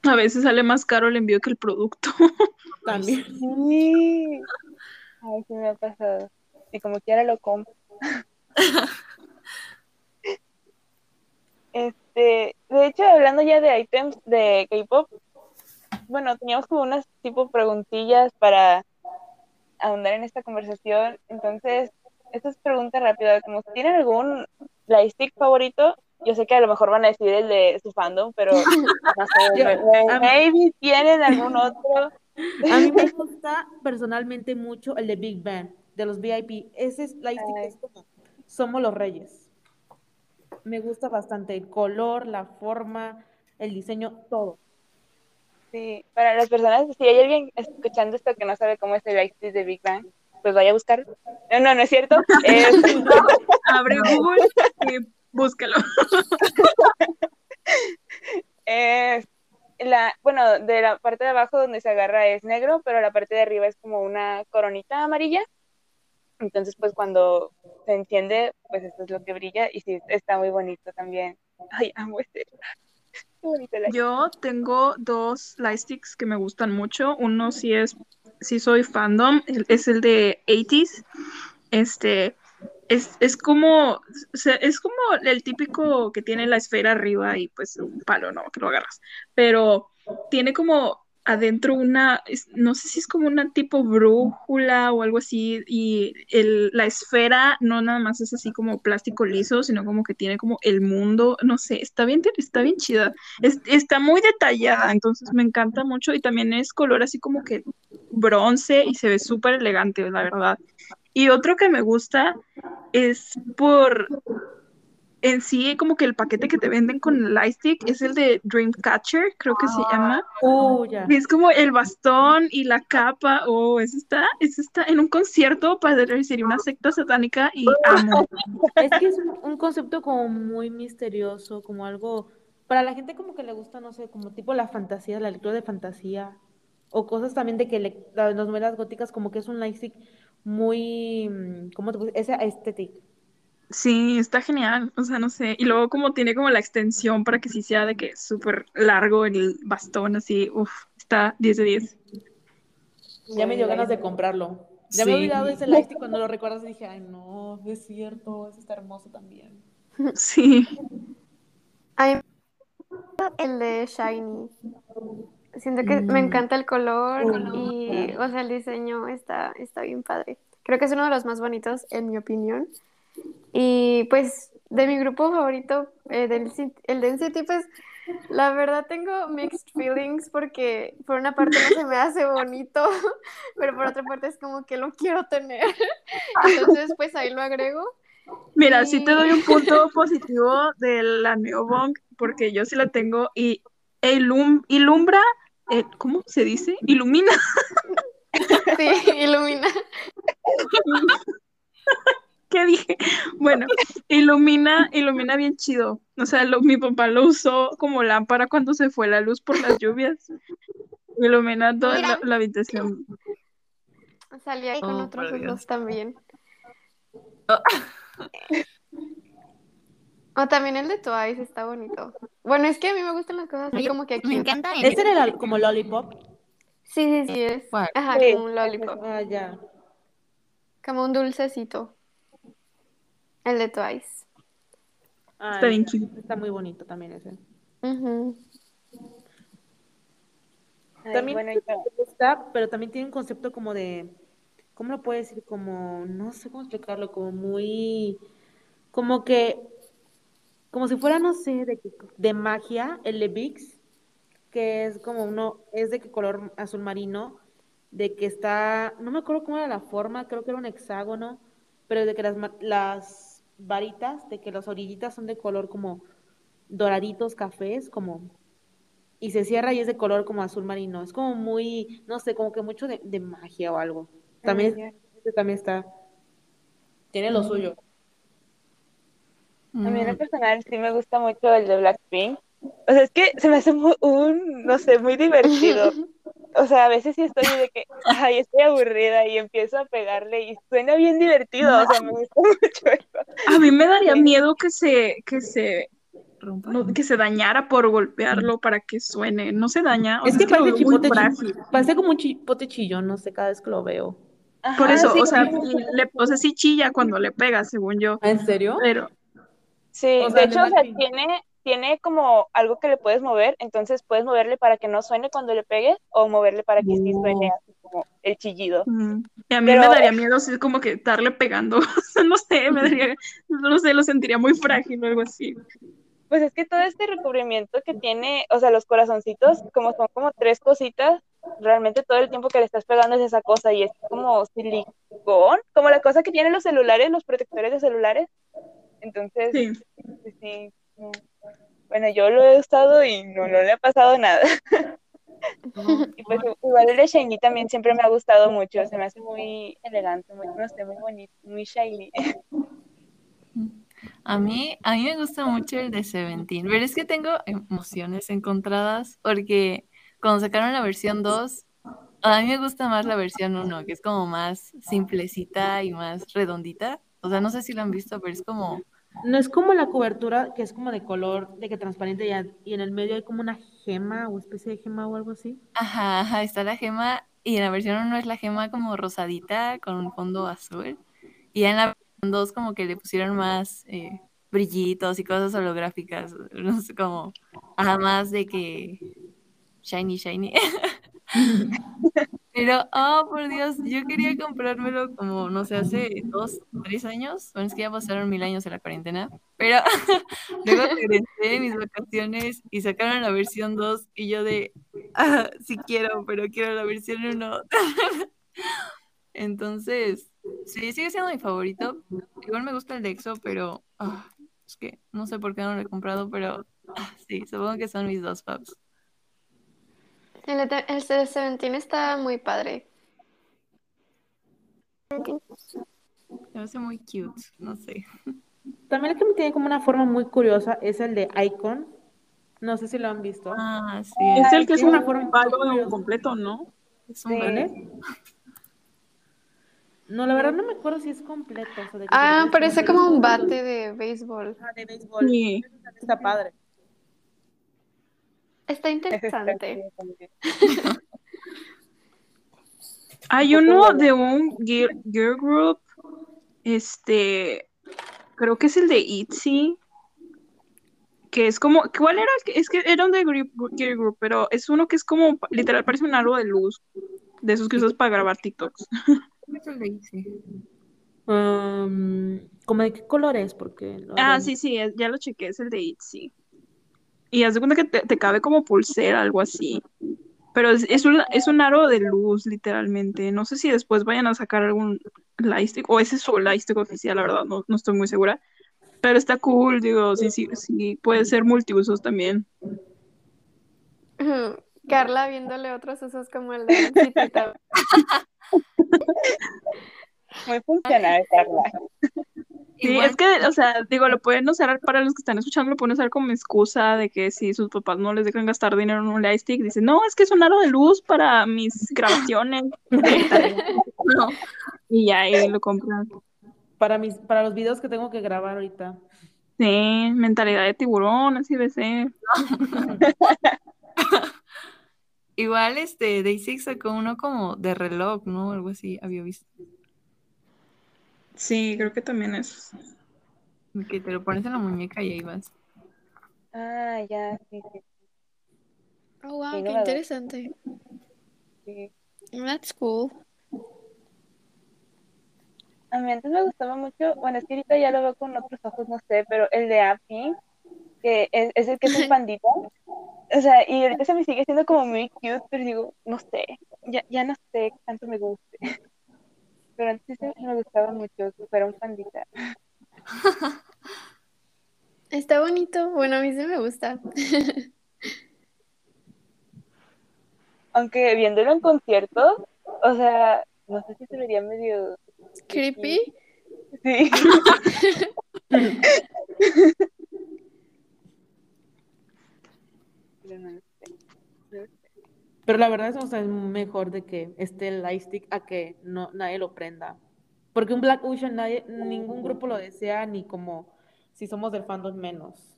A veces sale más caro el envío que el producto. También. Sí. Ay, sí me ha pasado. Y como quiera lo compro. Este, de hecho, hablando ya de ítems de K-pop, bueno, teníamos como unas tipo preguntillas para ahondar en esta conversación. Entonces, esta es pregunta rápida, como si tienen algún lightstick favorito, yo sé que a lo mejor van a decir el de su fandom, pero no sé, Yo- me- me- a mí- maybe tienen algún otro. A mí me gusta personalmente mucho el de Big Bang, de los VIP. Ese es la Ay. es como Somos los Reyes. Me gusta bastante el color, la forma, el diseño, todo. Sí, para las personas, si hay alguien escuchando esto que no sabe cómo es el lightstick de Big Bang, pues vaya a buscar. No, no, no es cierto. Es- Abre Google y búscalo. es la, bueno, de la parte de abajo donde se agarra es negro, pero la parte de arriba es como una coronita amarilla. Entonces, pues cuando se enciende, pues esto es lo que brilla y sí, está muy bonito también. Ay, amo este. Yo tengo dos lightsticks que me gustan mucho. Uno sí es, sí soy fandom, es el de 80s. Este, es, es como, o sea, es como el típico que tiene la esfera arriba y pues un palo, ¿no? Que lo agarras. Pero tiene como adentro una, no sé si es como una tipo brújula o algo así, y el, la esfera no nada más es así como plástico liso, sino como que tiene como el mundo, no sé, está bien, está bien chida. Es- está muy detallada, entonces me encanta mucho y también es color así como que bronce y se ve súper elegante, la verdad. Y otro que me gusta es por en sí como que el paquete que te venden con el lightstick es el de Dreamcatcher, creo que se llama. Uh, ya. Es como el bastón y la capa, oh, eso está, eso está en un concierto parecería una secta satánica y amo. Es que es un, un concepto como muy misterioso, como algo, para la gente como que le gusta, no sé, como tipo la fantasía, la lectura de fantasía, o cosas también de que le- las novelas góticas como que es un lightstick muy, mm, ¿cómo te decir? Esa estética. Sí, está genial, o sea, no sé. Y luego como tiene como la extensión para que sí sea de que súper largo el bastón, así, uff, está 10 de 10. Ya me dio ganas de comprarlo. Ya me he olvidado de ese lightstick cuando lo recuerdas y dije, ay no, es cierto, ese está hermoso también. Sí, A mí me gusta el de Shiny. Siento que me Mm. encanta el color y, o sea, el diseño está, está bien padre. Creo que es uno de los más bonitos, en mi opinión. Y pues, de mi grupo favorito, eh, del, el de NCT, pues, la verdad tengo mixed feelings porque por una parte no se me hace bonito, pero por otra parte es como que lo quiero tener. Entonces, pues ahí lo agrego. mira, sí te Y- doy un punto positivo de la Neobong, porque yo sí la tengo y ilum- ilumbra, eh, ¿cómo se dice? Ilumina. Sí, ilumina. ¿Qué dije? Bueno, ilumina, ilumina bien chido. O sea, lo- mi papá lo usó como lámpara cuando se fue la luz por las lluvias. Ilumina toda la, habitación. Salí ahí con Oh, otros usos también. Oh. O también el de Twice está bonito. Bueno, es que a mí me gustan las cosas así como que aquí. Me encanta el- ¿Ese era el- como lollipop? Sí, sí, sí, es. ¿Cuál? Ajá, Sí, como un lollipop. Ah, ya. Como un dulcecito. El de Twice. Ah, Está bien cute. Está muy bonito también ese. Ay, También bueno, yo- me gusta, pero también tiene un concepto como de, ¿cómo lo puedo decir? Como, no sé cómo explicarlo, como muy, como que, como si fuera, no sé, de, de magia, el de Vix, que es como uno, es de que color azul marino, de que está, no me acuerdo cómo era la forma, creo que era un hexágono, pero de que las, ma- las varitas, de que las orillitas son de color como doraditos, cafés, como y se cierra y es de color como azul marino. Es como muy, no sé, como que mucho de, de magia o algo. También, Ah, este también está, tiene lo suyo. A mí en lo Mm, personal sí me gusta mucho el de Blackpink. O sea, es que se me hace mu- un, no sé, muy divertido. O sea, a veces sí estoy de que, ay, estoy aburrida y empiezo a pegarle y suena bien divertido. O sea, me gusta mucho eso. A mí me daría miedo que se, que se, Rompa. no, que se dañara por golpearlo para que suene. No se daña. O Es sea, que parece chipote, parece como un chipote chillón, no sé, cada vez que lo veo. Por eso, sí, o sea, le, o sea, sí chilla cuando le pega, según yo. ¿En serio? Pero, Sí, O de hecho, o sea, tiene, tiene como algo que le puedes mover, entonces puedes moverle para que no suene cuando le pegues o moverle para que sí suene así como el chillido. mm, y a mí Pero- me daría miedo así como que estarle pegando. No sé, me daría, no sé, lo sentiría muy frágil o algo así. Pues es que todo este recubrimiento que tiene, o sea, los corazoncitos, como son como tres cositas, realmente todo el tiempo que le estás pegando es esa cosa y es como silicón, como la cosa que tienen los celulares, los protectores de celulares. Entonces, Sí. sí, no. Bueno, yo lo he usado y no, no le ha pasado nada. Y pues igual el de Shiny también siempre me ha gustado mucho, se me hace muy elegante, muy, no sé, muy bonito, muy shiny. A mí, a mí me gusta mucho el de Seventeen, pero es que tengo emociones encontradas porque cuando sacaron la versión 2, a mí me gusta más la versión 1, que es como más simplecita y más redondita. O sea, no sé si lo han visto, pero es como, No es como la cobertura que es como de color, de que transparente y, y en el medio hay como una gema o especie de gema o algo así. ajá, está la gema y en la versión 1 es la gema como rosadita con un fondo azul y en la versión 2 como que le pusieron más eh, brillitos y cosas holográficas, no sé, como, ajá, más de que shiny, shiny. Pero, oh, por Dios, yo quería comprármelo como, no sé, hace dos, tres años. Bueno, es que ya pasaron mil años en la cuarentena. Pero luego regresé de mis vacaciones y sacaron la versión 2 y yo de, ah, sí quiero, pero quiero la versión 1. Entonces, sí, sigue siendo mi favorito. Igual me gusta el de EXO, pero ah, es que no sé por qué no lo he comprado, pero ah, sí, supongo que son mis dos faves. El, de- el de Seventeen está muy padre. Me hace muy cute, no sé. También el que tiene como una forma muy curiosa es el de Icon. No sé si lo han visto. Ah, sí, Es el que es una forma palo de un completo, ¿no? es un Sí. No, la verdad no me acuerdo si es completo. o sea, de que Ah, se parece como un bate de béisbol. Ah, de béisbol. Sí. Está padre. Está interesante. Hay uno de un girl, girl group, este, creo que es el de ITZY, que es como, ¿cuál era? el que- Es que era un de group- girl group, pero es uno que es como, literal, parece un aro de luz, de esos que usas para grabar TikToks. Es el de Itzy. Um, ¿Como de qué color es? Porque Ah, sí, sí, es- ya lo chequé, es el de ITZY. Y haz de cuenta que te, te cabe como pulsera, algo así. Pero es, es un, es un aro de luz, literalmente. No sé si después vayan a sacar algún lightstick, o ese es su lightstick oficial, la verdad, no, no estoy muy segura. Pero está cool, digo, sí, sí, sí, puede ser multiusos también. Carla viéndole otros usos como el de Muy funcional, Carla. Sí, Igual- es que, o sea, digo, lo pueden usar para los que están escuchando, lo pueden usar como excusa de que si sus papás no les dejan gastar dinero en un lightstick, dicen, no, es que es un aro de luz para mis grabaciones. No. Y ya ahí lo compran. Para mis, para los videos que tengo que grabar ahorita. Sí, mentalidad de tiburón, así de ser. Igual este Day6 sacó uno como de reloj, ¿no? Algo así había visto. Sí, creo que también es. Que te lo pones en la muñeca y ahí vas. Ah, ya, sí, sí, Oh, wow, Sí, qué no interesante. sí. That's cool. A mí antes me gustaba mucho, bueno, es que ahorita ya lo veo con otros ojos, no sé, pero el de Appy, que es, es el que es un pandita. O sea, y ahorita se me sigue siendo como muy cute, pero digo, no sé, ya, ya no sé qué tanto me guste. Pero antes me gustaba mucho fuera un pandita. Está bonito. Bueno, a mí sí me gusta. Aunque viéndolo en conciertos, o sea, no sé si se vería medio... Creepy. Sí. la verdad es, o sea, es mejor de que esté el lightstick a que no, nadie lo prenda. Porque un Black Ocean nadie, ningún grupo lo desea, ni como si somos del fandom menos.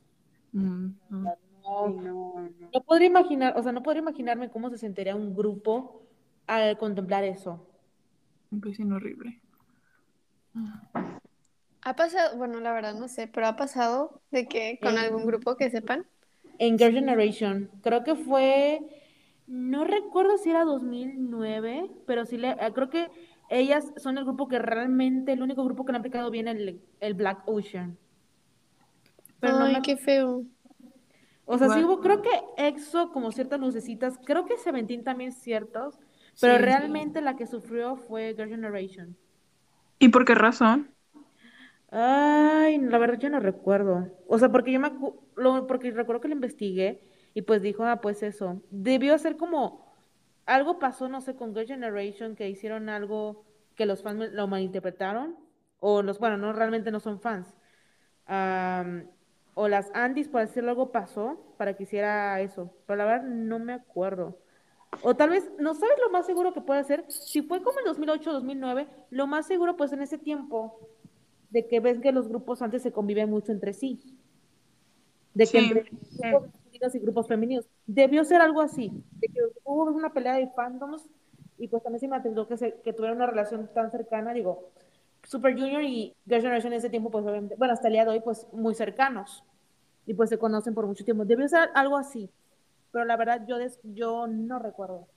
Mm, no. No, no, no. no podría imaginar, o sea, no podría imaginarme cómo se sentiría un grupo al contemplar eso. Sí, horrible. Ha pasado, bueno, la verdad no sé, pero ha pasado de que con Eh. algún grupo que sepan. En Girl Generation, creo que fue, no recuerdo si era 2009, pero sí le, eh, creo que ellas son el grupo que realmente, el único grupo que le ha aplicado bien el, el Black Ocean. Pero no Ay, me- qué feo. O sea, sí hubo, creo que EXO como ciertas lucecitas, creo que Seventeen también ciertos, pero Sí. realmente la que sufrió fue Girl Generation. ¿Y por qué razón? Ay, la verdad yo no recuerdo. O sea, porque yo me lo, porque recuerdo que lo investigué y pues dijo, ah, pues eso. Debió ser como algo pasó, no sé, con Girl Generation que hicieron algo que los fans lo malinterpretaron o los, bueno, no realmente no son fans. Am, o las Andis, por decirlo algo, pasó para que hiciera eso. Pero la verdad no me acuerdo. O tal vez, ¿no sabes lo más seguro que puede ser? Si fue como en 2008 2009, lo más seguro pues en ese tiempo de que ves que los grupos antes se conviven mucho entre sí. De que Sí, entre grupos y grupos femeninos. Debió ser algo así, de que hubo una pelea de fandoms y pues también se me atendió que, se, que tuvieran una relación tan cercana, digo, Super Junior y Girl Generation en ese tiempo, pues obviamente, bueno, hasta el día de hoy, pues muy cercanos y pues se conocen por mucho tiempo. Debió ser algo así, pero la verdad yo, des- yo no recuerdo.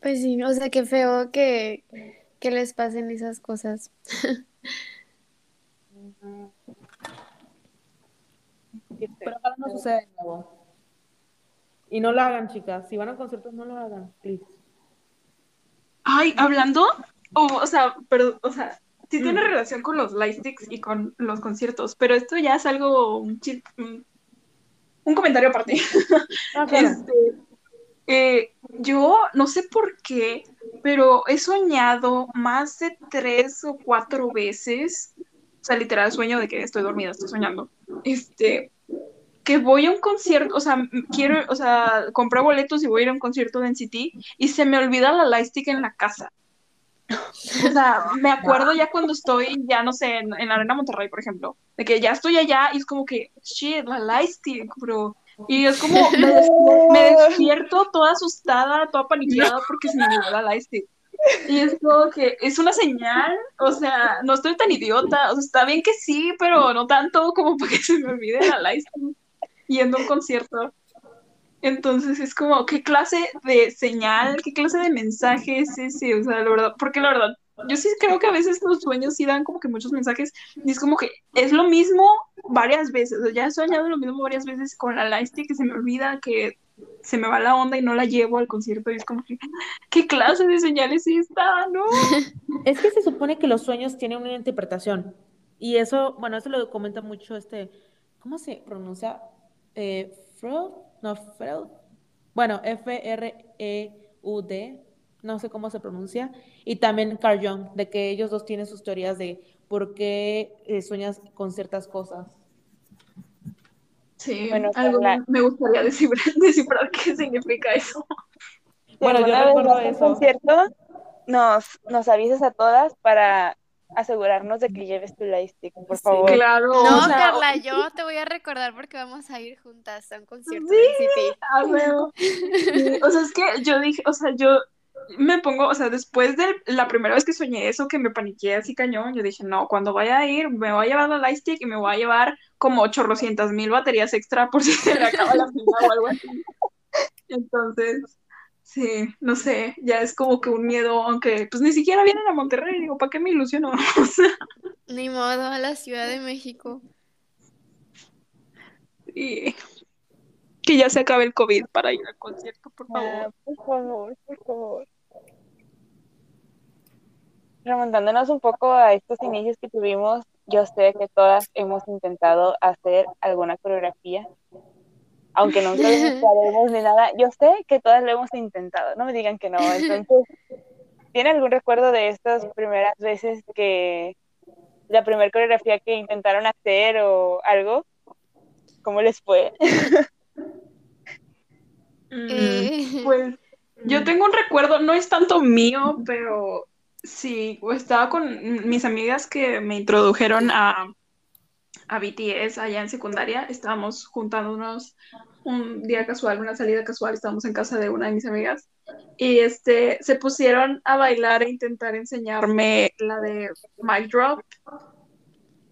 Pues sí, o sea, qué feo que, que les pasen esas cosas. Pero ojalá no suceda de nuevo. Y no lo hagan, chicas. Si van a conciertos, no lo hagan, please. Ay, hablando, o, o sea, pero, o sea, sí tiene Mm. relación con los lightsticks y con los conciertos, pero esto ya es algo, un- un comentario aparte. Ah, claro. Este, eh, yo no sé por qué, pero he soñado más de tres o cuatro veces, o sea, literal sueño de que estoy dormida, estoy soñando, este, que voy a un concierto, o sea, quiero, o sea, compré boletos y voy a ir a un concierto de NCT y se me olvida la lightstick en la casa. O sea, me acuerdo ya cuando estoy, ya no sé, en, en la Arena Monterrey, por ejemplo, de que ya estoy allá y es como que, shit, la lightstick, bro. Y es como, me despierto toda asustada, toda paniqueada porque se me olvidó la lightstick. Y es como que es una señal, o sea, no estoy tan idiota, o sea, está bien que sí, pero no tanto como para que se me olvide la lightstick yendo a un concierto. Entonces es como, ¿qué clase de señal, qué clase de mensaje es ese? O sea, la verdad, porque la verdad, yo sí creo que a veces los sueños sí dan como que muchos mensajes y es como que es lo mismo varias veces. O sea, ya he soñado lo mismo varias veces con la lightstick que se me olvida, que se me va la onda y no la llevo al concierto y es como que, ¿qué clase de señal es esta? ¿No? Es que se supone que los sueños tienen una interpretación. Y eso, bueno, eso lo comenta mucho este, ¿cómo se pronuncia? Eh, Freud, no, Freud. Bueno, F-R-E-U-D, no sé cómo se pronuncia. Y también Carl Jung, de que ellos dos tienen sus teorías de por qué eh, sueñas con ciertas cosas. Sí, Bueno, algo Carla. me gustaría descifrar, descifrar qué significa eso. Bueno, yo recuerdo a eso. concierto, nos, nos avisas a todas para asegurarnos de que lleves tu lightstick, por Sí, favor. Claro, No, o sea, Carla, yo te voy a recordar porque vamos a ir juntas a un concierto de NCT. Ah, huevo. Sí, o sea, es que yo dije, o sea, yo me pongo, o sea, después de la primera vez que soñé eso, que me paniqué así cañón, yo dije, no, cuando vaya a ir, me voy a llevar la lightstick y me voy a llevar como 800 mil baterías extra por si se me acaba la pila o algo así. Entonces, sí, no sé, ya es como que un miedo, aunque pues ni siquiera vienen a Monterrey, digo, ¿para qué me ilusiono? Ni modo, a la Ciudad de México. y que ya se acabe el COVID para ir al concierto, por Ah, favor. por favor, por favor. Remontándonos un poco a estos inicios que tuvimos, yo sé que todas hemos intentado hacer alguna coreografía, aunque nunca lo haremos ni nada. Yo sé que todas lo hemos intentado, no me digan que no. Entonces, ¿tiene algún recuerdo de estas primeras veces que la primera coreografía que intentaron hacer o algo? ¿Cómo les fue? Mm, Eh, Pues yo tengo un recuerdo, no es tanto mío, pero sí, estaba con mis amigas que me introdujeron a, a BTS allá en secundaria. Estábamos juntándonos un día casual, una salida casual, estábamos en casa de una de mis amigas y este se pusieron a bailar e intentar enseñarme la de Mic Drop.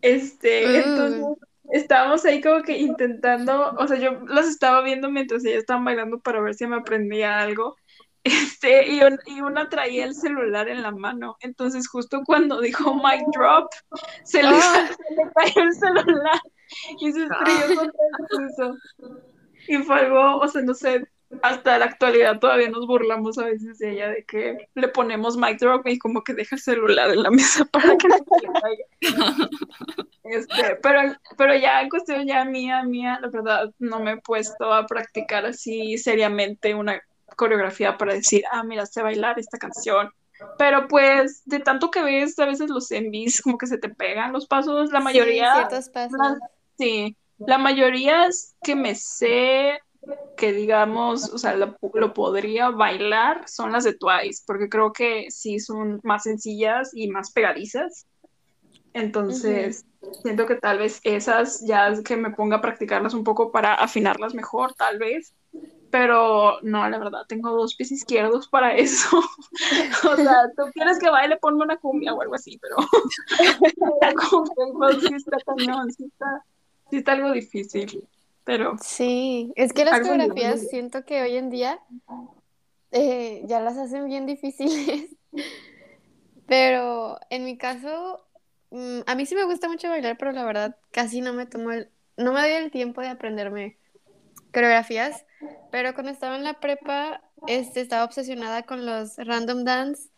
Este, Uh. entonces estábamos ahí como que intentando, o sea, yo las estaba viendo mientras ellas estaban bailando para ver si me aprendía algo. Este, y, un- y una traía el celular en la mano. Entonces, justo cuando dijo mic drop, se le, Ah. se le cayó el celular y se estrelló contra el piso. Y fue algo, o sea, no sé, hasta la actualidad todavía nos burlamos a veces de ella de que le ponemos mic drop y como que deja el celular en la mesa para que no se le caiga. Este, pero, pero ya en cuestión ya mía, mía, la verdad, no me he puesto a practicar así seriamente una coreografía para decir, ah, mira, sé bailar esta canción. Pero pues, de tanto que ves, a veces los envis como que se te pegan los pasos, la sí, mayoría, ciertos pasos. la- sí, la mayoría es que me sé que digamos, o sea, lo, lo podría bailar son las de Twice, porque creo que sí son más sencillas y más pegadizas. Entonces, siento que tal vez esas ya es que me ponga a practicarlas un poco para afinarlas mejor, tal vez. Pero no, la verdad, tengo dos pies izquierdos para eso. O sea, tú quieres que baile, ponme una cumbia o algo así, pero sí está cañón, sí está, sí está algo difícil. Pero Sí, es que las coreografías siento que hoy en día eh, ya las hacen bien difíciles. Pero en mi caso, mm, a mí sí me gusta mucho bailar, pero la verdad casi no me tomo el, no me doy el tiempo de aprenderme coreografías. Pero cuando estaba en la prepa, este, estaba obsesionada con los random dance.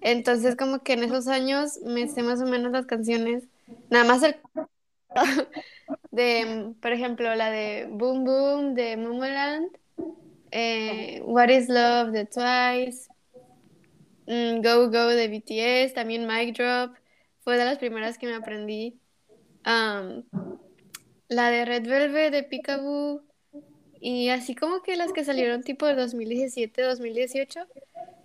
Entonces como que en esos años me sé más o menos las canciones. Nada más el de, por ejemplo, la de Boom Boom de Momoland, eh, What is Love de Twice, mm, Go Go de BTS, también Mic Drop, fue de las primeras que me aprendí. Am, la de Red Velvet de Peekaboo, y así como que las que salieron tipo de 2017, 2018,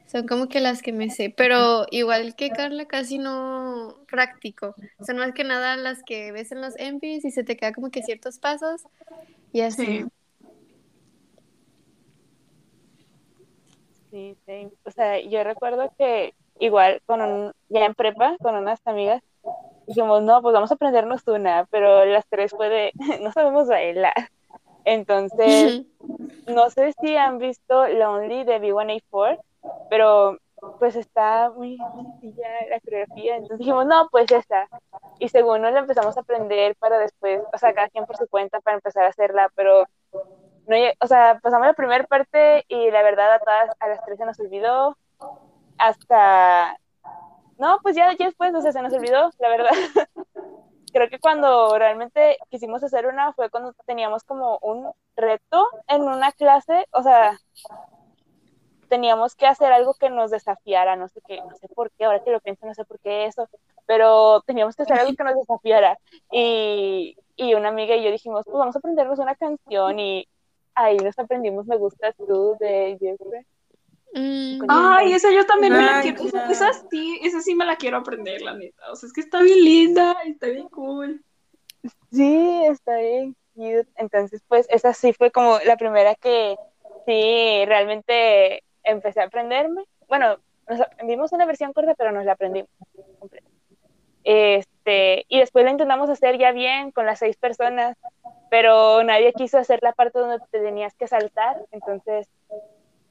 son como que las que me sé, pero igual que Carla casi no practico. Son más que nada las que ves en los MVs y se te queda como que ciertos pasos y así. sí. Sí, sí. O sea, yo recuerdo que igual con un, ya en prepa, con unas amigas, dijimos, no, pues vamos a aprendernos una, pero las tres fue de, no sabemos bailar. Entonces, no sé si han visto Lonely de B1A4, pero pues está muy sencilla la coreografía, entonces dijimos, no, pues esta. Y según nos la empezamos a aprender para después, o sea, cada quien por su cuenta para empezar a hacerla, pero no, o sea, pasamos la primera parte y la verdad a todas, a las tres se nos olvidó, hasta, no, pues ya, ya después, o sea, se nos olvidó, la verdad. Creo que cuando realmente quisimos hacer una fue cuando teníamos como un reto en una clase, o sea, teníamos que hacer algo que nos desafiara, no sé qué, no sé por qué, ahora que lo pienso, no sé por qué eso, pero teníamos que hacer algo que nos desafiara. Y, y una amiga y yo dijimos, pues vamos a aprendernos una canción y ahí nos aprendimos Me Gustas Tú de Jeffrey. Mm, Ay, esa yo también me la quiero, esa, sí, esa sí me la quiero aprender, la neta. O sea, es que está bien linda, está bien cool. Sí, está bien. cute. Entonces, pues esa sí fue como la primera que sí realmente empecé a aprenderme. Bueno, nos- vimos una versión corta, pero nos la aprendimos. Este, y después la intentamos hacer ya bien con las seis personas, pero nadie quiso hacer la parte donde te tenías que saltar, entonces,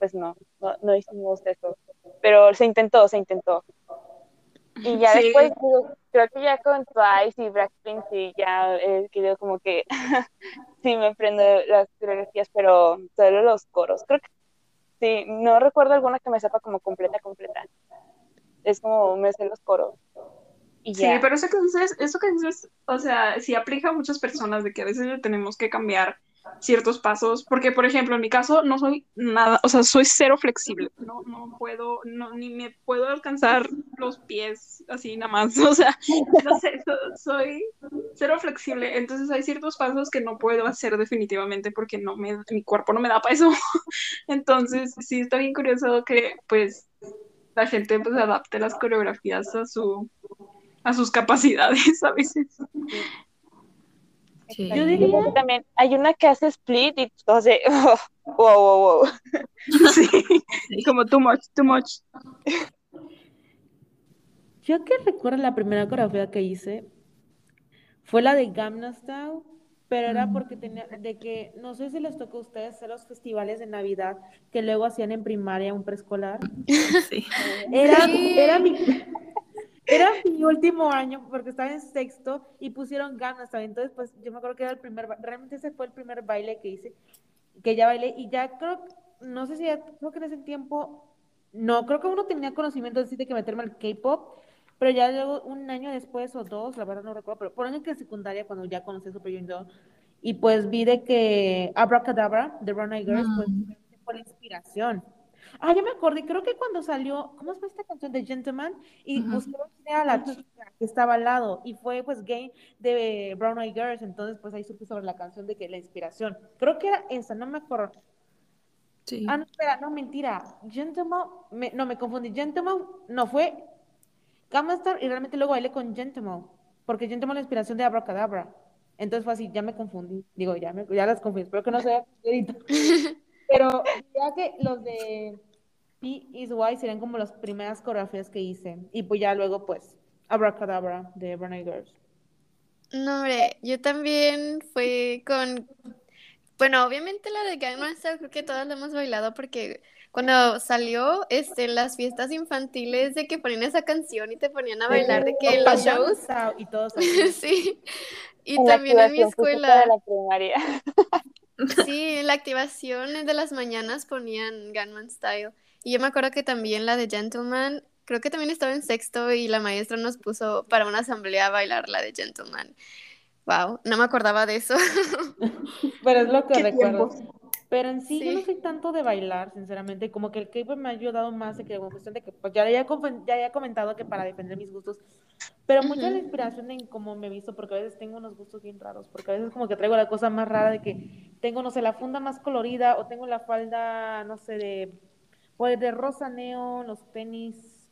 pues no, no, no hicimos eso. Pero se intentó, se intentó. Y ya Sí. después, creo que ya con Twice y Blackpink, sí, ya he querido como que sí me aprendo las coreografías, pero solo los coros. Creo que sí, no recuerdo alguna que me sepa como completa, completa. Es como me sé los coros. Y Sí, ya. pero eso que dices, eso que dices, o sea, sí aplica a muchas personas de que a veces tenemos que cambiar ciertos pasos, porque por ejemplo en mi caso no soy nada, o sea, soy cero flexible, no, no puedo, no, ni me puedo alcanzar los pies así nada más, o sea, soy cero flexible, entonces hay ciertos pasos que no puedo hacer definitivamente porque no me, mi cuerpo no me da para eso, entonces sí está bien curioso que pues la gente pues adapte las coreografías a su a sus capacidades a veces. Yo diría que también hay una que hace split y todo de wow, wow, wow. Sí, como too much, too much. Yo que recuerdo la primera coreografía que hice fue la de Gamma Style, pero era mm. porque tenía, de que, no sé si les tocó a ustedes hacer los festivales de Navidad que luego hacían en primaria, un preescolar. Sí. Era, era mi, era mi último año porque estaba en sexto y pusieron ganas también. Entonces, pues yo me acuerdo que era el primer, realmente ese fue el primer baile que hice, que ya bailé y ya creo, no sé si ya, creo que en ese tiempo, no, creo que uno tenía conocimiento de que meterme al K-pop, pero ya luego un año después o dos, la verdad no recuerdo, pero por año que en secundaria cuando ya conocí Super Junior y pues vi de que Abracadabra de Run Girls, pues fue la inspiración. Ah, ya me acordé, creo que cuando salió, ¿cómo llama esta canción de Gentleman? Y uh buscaron a la chica que estaba al lado, y fue pues gay de Brown Eyed Girls, entonces pues ahí supe sobre la canción de que la inspiración. Creo que era esa, no me acuerdo. Sí. Ah, no, espera, no, mentira. Gentleman, no, me confundí. Gentleman, no, fue Star y realmente luego bailé con Gentleman, porque Gentleman la inspiración de Abracadabra. Entonces fue así, ya me confundí. Digo, ya, me, ya las confundí, espero que no sea Pero ya que los de P is Why serían como las primeras coreografías que hice. Y pues ya luego, pues, Abracadabra de Burning Girls. No, hombre, yo también fui con. Bueno, obviamente la de Gangnam Style creo que todas la hemos bailado porque cuando salió este las fiestas infantiles de que ponían esa canción y te ponían a bailar de que en los shows y todos sí y también en mi escuela la primaria. Sí, en la activación de las mañanas ponían Gunman Style. Y yo me acuerdo que también la de Gentleman, creo que también estaba en sexto y la maestra nos puso para una asamblea a bailar la de Gentleman. Wow, no me acordaba de eso. Pero es lo que recuerdo. Pero en sí, yo no soy tanto de bailar, sinceramente. Como que el K-pop me ha ayudado más de que, cuestión de que, pues ya, ya, ya he comentado que para defender mis gustos. Pero mucha la inspiración en cómo me he visto, porque a veces tengo unos gustos bien raros. Porque a veces, como que traigo la cosa más rara de que tengo, no sé, la funda más colorida o tengo la falda, no sé, de, pues de rosa neón, los tenis,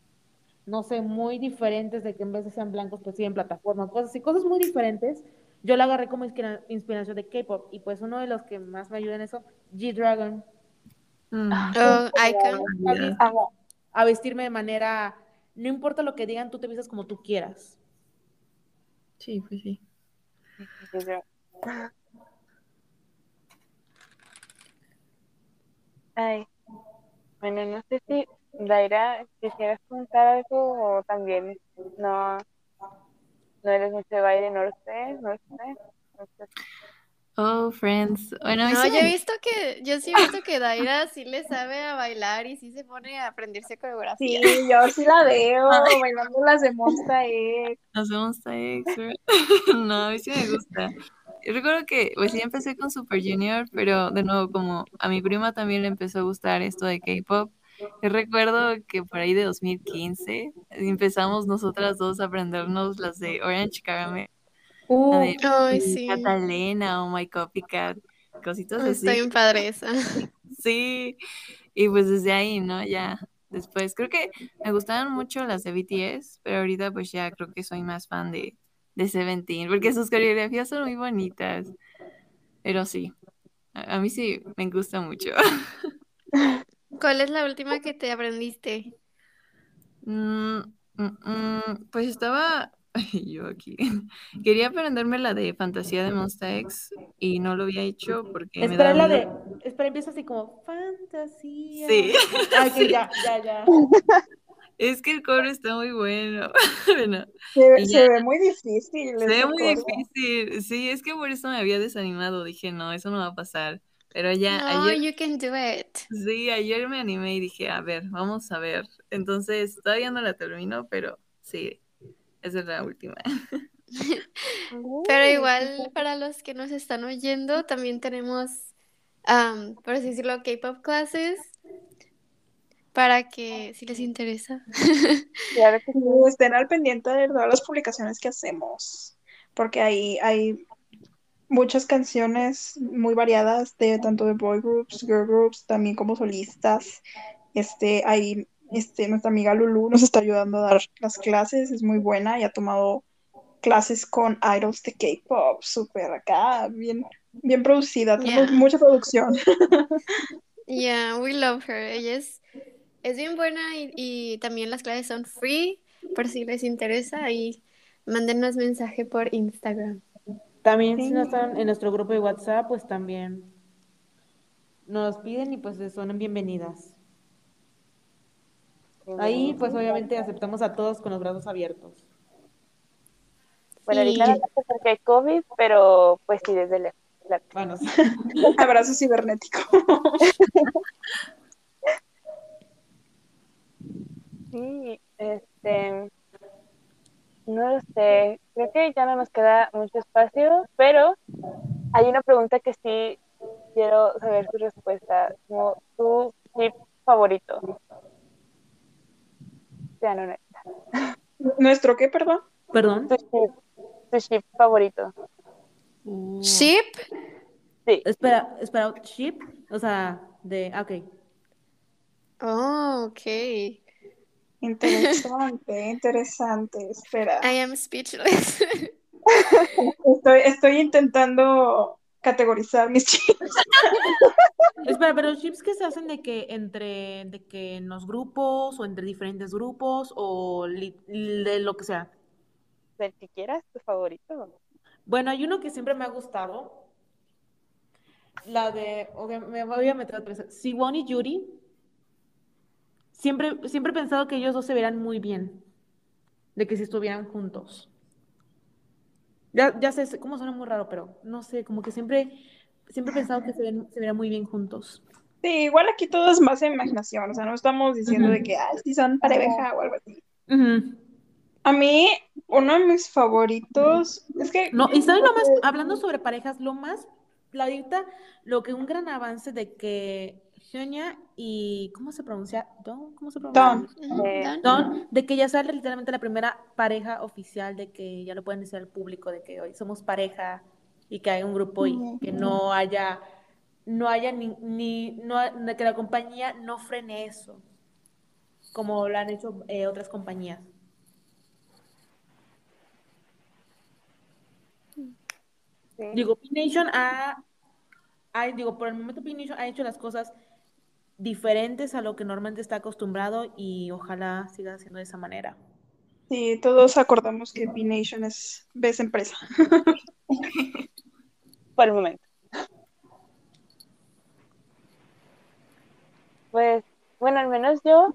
no sé, muy diferentes de que en vez de sean blancos, pues sí en plataforma, cosas así, cosas muy diferentes yo la agarré como inspiración de K-pop y pues uno de los que más me ayuda en eso, G-Dragon. Mm. Oh, icon. A, vestirme de manera, no importa lo que digan, tú te vistas como tú quieras. Sí, pues sí. Ay, bueno, no sé si Daira quisieras contar algo o también no no eres mucho de baile, no lo sé. Oh, friends. Bueno, no, yo he visto que, yo sí he visto que Daira sí le sabe a bailar y sí se pone a aprenderse coreografía. Sí, yo sí la veo bailando las de Monsta X. Las de Monsta X, no, a mí sí me gusta. Yo recuerdo que, pues sí empecé con Super Junior, pero de nuevo, como a mi prima también le empezó a gustar esto de K-pop, recuerdo que por ahí de 2015 empezamos nosotras dos a aprendernos las de Orange Caramel. Uh, ay, sí. Catalina o My Copycat, cositas así. Estoy en padre esa. Sí, y pues desde ahí, ¿no? Ya después, creo que me gustaban mucho las de BTS, pero ahorita pues ya creo que soy más fan de, de Seventeen, porque sus coreografías son muy bonitas. Pero sí, a, a mí sí me gusta mucho. ¿Cuál es la última que te aprendiste? Mm, mm, mm, pues estaba yo aquí. Quería aprenderme la de fantasía de Monster X y no lo había hecho porque espera la de espera empieza así como fantasía. Sí. Ay, ya, ya, ya. Es que el coro está muy bueno. se, ve muy difícil. Se ve muy difícil. Sí, es que por eso me había desanimado. Dije, no, eso no va a pasar. Pero ya no, ayer. you can do it. Sí, ayer me animé y dije, a ver, vamos a ver. Entonces, todavía no la termino, pero sí, esa es la última. Pero igual para los que nos están oyendo, también tenemos, am, por así decirlo, K-pop clases para que si les interesa. Claro que sí. Estén al pendiente de todas las publicaciones que hacemos, porque ahí hay muchas canciones muy variadas de tanto de boy groups, girl groups, también como solistas. Este, ahí, este, nuestra amiga Lulu nos está ayudando a dar las clases, es muy buena y ha tomado clases con idols de K-pop, súper acá, bien, bien producida, tenemos Yeah. mucha producción. Yeah, we love her. Ella es, es bien buena y, y también las clases son free, por si les interesa, y mándenos mensaje por Instagram. También Sí. si no están en nuestro grupo de WhatsApp, pues también nos piden y pues son bienvenidas. Ahí pues obviamente aceptamos a todos con los brazos abiertos. Bueno, ahorita Sí. no porque hay COVID, pero pues sí, desde lejos. claro. Bueno, sí. Abrazo cibernético. Sí, este, no lo sé, creo que ya no nos queda mucho espacio, pero hay una pregunta que sí quiero saber su respuesta, como tu chip favorito. ¿Nuestro qué, perdón? Perdón. Tu chip favorito. Uh, Ship, Sí, Espera, espera, ship, o sea, de, ah, ok. oh, ok. Interesante, interesante. Espera. I am speechless. Estoy, estoy intentando categorizar mis chips. Espera, pero chips que se hacen de que entre, de que en los grupos o entre diferentes grupos o li- de lo que sea. el que quieras, tu favorito. Bueno, hay uno que siempre me ha gustado. La de, ok, me voy a meter otra vez. Siwon y Yuri. Siempre, siempre he pensado que ellos dos se verán muy bien. De que si estuvieran juntos. Ya, ya sé, cómo suena muy raro, pero no sé, como que siempre, siempre he pensado que se, ven, se verán muy bien juntos. Sí, igual aquí todo es más imaginación, o sea, no estamos diciendo de que, ah, sí son pareja o algo así. A mí, uno de mis favoritos, es que No, y ¿saben lo más, hablando sobre parejas, lo más, la ahorita, lo que un gran avance de que Hyunya y, ¿cómo se pronuncia? Don, ¿cómo se pronuncia? Don. Eh, done. Don, de que ya sale literalmente la primera pareja oficial, de que ya lo pueden decir al público, de que hoy somos pareja y que hay un grupo y que no haya, no haya ni, ni no, de que la compañía no frene eso, como lo han hecho eh, otras compañías. sí. Digo, P-Nation ha, ha- digo, por el momento P-Nation ha hecho las cosas diferentes a lo que normalmente está acostumbrado y ojalá siga haciendo de esa manera. sí, todos acordamos que P-Nation es ves empresa. por el momento. Pues, bueno, al menos yo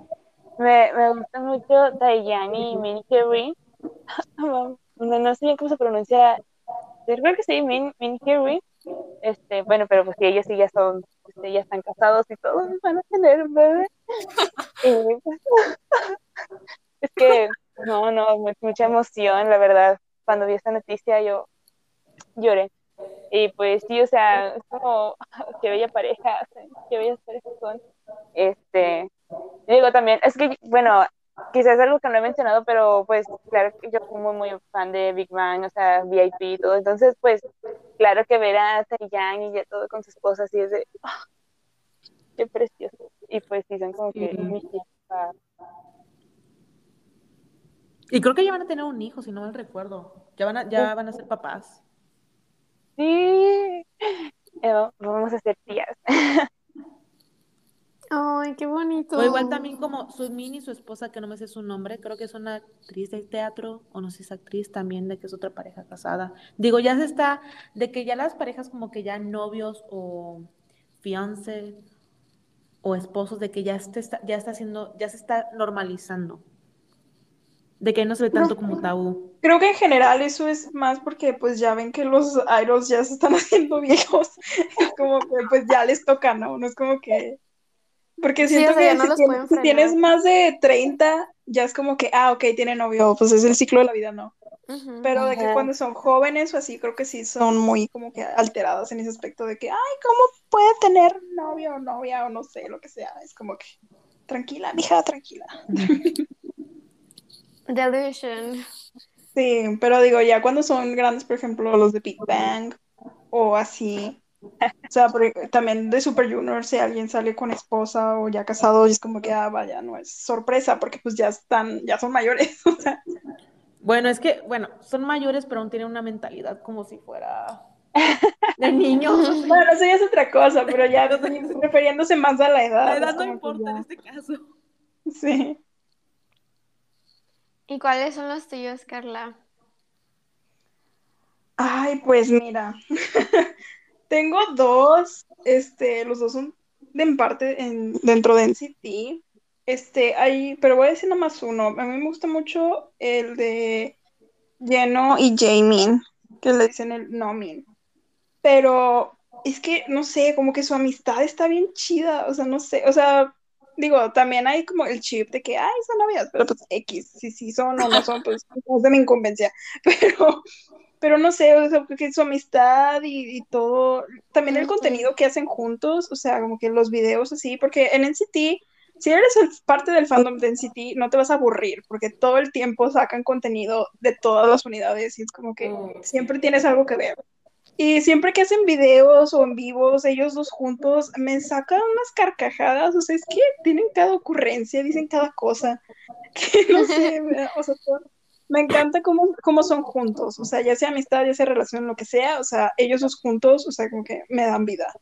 me, me gusta mucho Taeyang y Min Hyori. no, no sé bien cómo se pronuncia. Yo creo que sí, Min, Min Hyori. Este, bueno, pero pues sí, ellos sí ya son, este, ya están casados y todos van a tener un bebé. Y, pues, es que, no, no, mu- mucha emoción, la verdad. Cuando vi esta noticia yo lloré. Y pues sí, o sea, es como, qué bella pareja, qué bellas parejas son. Este, digo también, es que, bueno, quizás algo que no he mencionado, pero pues claro que yo fui muy, muy fan de Big Bang, o sea, VIP y todo, entonces pues claro que ver a Taeyang y ya todo con su esposa así es de, ¡ah! qué precioso. Y pues sí, son como que Sí. hijas. Y creo que ya van a tener un hijo, si no mal recuerdo. Ya van a, ya van a ser papás. Sí, Eh, vamos a ser tías. Ay, qué bonito. O igual también como Sumin y su esposa, que no me sé su nombre, creo que es una actriz de teatro, o no sé si es actriz también, de que es otra pareja casada. Digo, ya se está, de que ya las parejas como que ya novios o fiance o esposos, de que ya, este está, ya está haciendo, ya se está normalizando. De que no se ve tanto como tabú. Creo que en general eso es más porque pues ya ven que los idols ya se están haciendo viejos. Es como que pues ya les toca, ¿no? No es como que... Porque Sí, siento o sea, ya que no si, tienes, si más de 30, ya es como que, ah, ok, tiene novio, pues es el ciclo de la vida, ¿no? Pero de que cuando son jóvenes o así, creo que sí son muy como que alteradas en ese aspecto de que, ay, ¿cómo puede tener novio o novia o no sé, lo que sea? Es como que, tranquila, mija, tranquila. Delusion. Sí, pero digo, ya cuando son grandes, por ejemplo, los de Big Bang o así, o sea, por- también de Super Junior, si alguien sale con esposa o ya casado, es como que, ah, vaya, no es sorpresa, porque pues ya están, ya son mayores, o sea, Bueno, es que, bueno, son mayores, pero aún tienen una mentalidad como si fuera de niños. bueno, eso ya es otra cosa, pero ya refiriéndose más a la edad. La edad no importa en este caso. Sí. ¿Y cuáles son los tuyos, Carla? Ay, pues mira, tengo dos, este, los dos son de en parte en, dentro de NCT, este, hay, pero voy a decir nomás uno, a mí me gusta mucho el de Jeno y Jaemin, que le dicen el Nomin, pero es que, no sé, como que su amistad está bien chida, o sea, no sé, o sea, digo, también hay como el chip de que, ay, son novias, pero pues X, si sí son o no son, pues es de mi incumbencia, pero, pero no sé, o sea, porque su amistad y, y todo, también el contenido que hacen juntos, o sea, como que los videos así, porque en NCT, si eres el- parte del fandom de NCT, no te vas a aburrir, porque todo el tiempo sacan contenido de todas las unidades y es como que Mm. siempre tienes algo que ver. Y siempre que hacen videos o en vivos, ellos dos juntos, me sacan unas carcajadas, o sea, es que tienen cada ocurrencia, dicen cada cosa, que no sé, o sea, todo- me encanta cómo, cómo son juntos, o sea, ya sea amistad, ya sea relación, lo que sea, o sea, ellos dos juntos, o sea, como que me dan vida.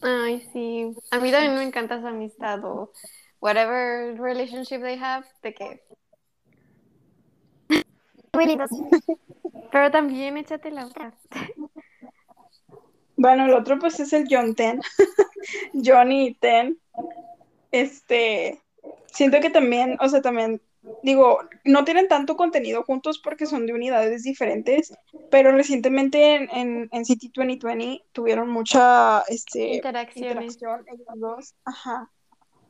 Ay, sí. A mí también me encanta su amistad o whatever relationship they have, de que... Pero también échate la otra. Bueno, el otro pues es el John Ten, Johnny y Ten, este, siento que también, o sea, también, digo, no tienen tanto contenido juntos porque son de unidades diferentes, pero recientemente en, en, en City 2020 tuvieron mucha, este, interacción ellos dos, ajá,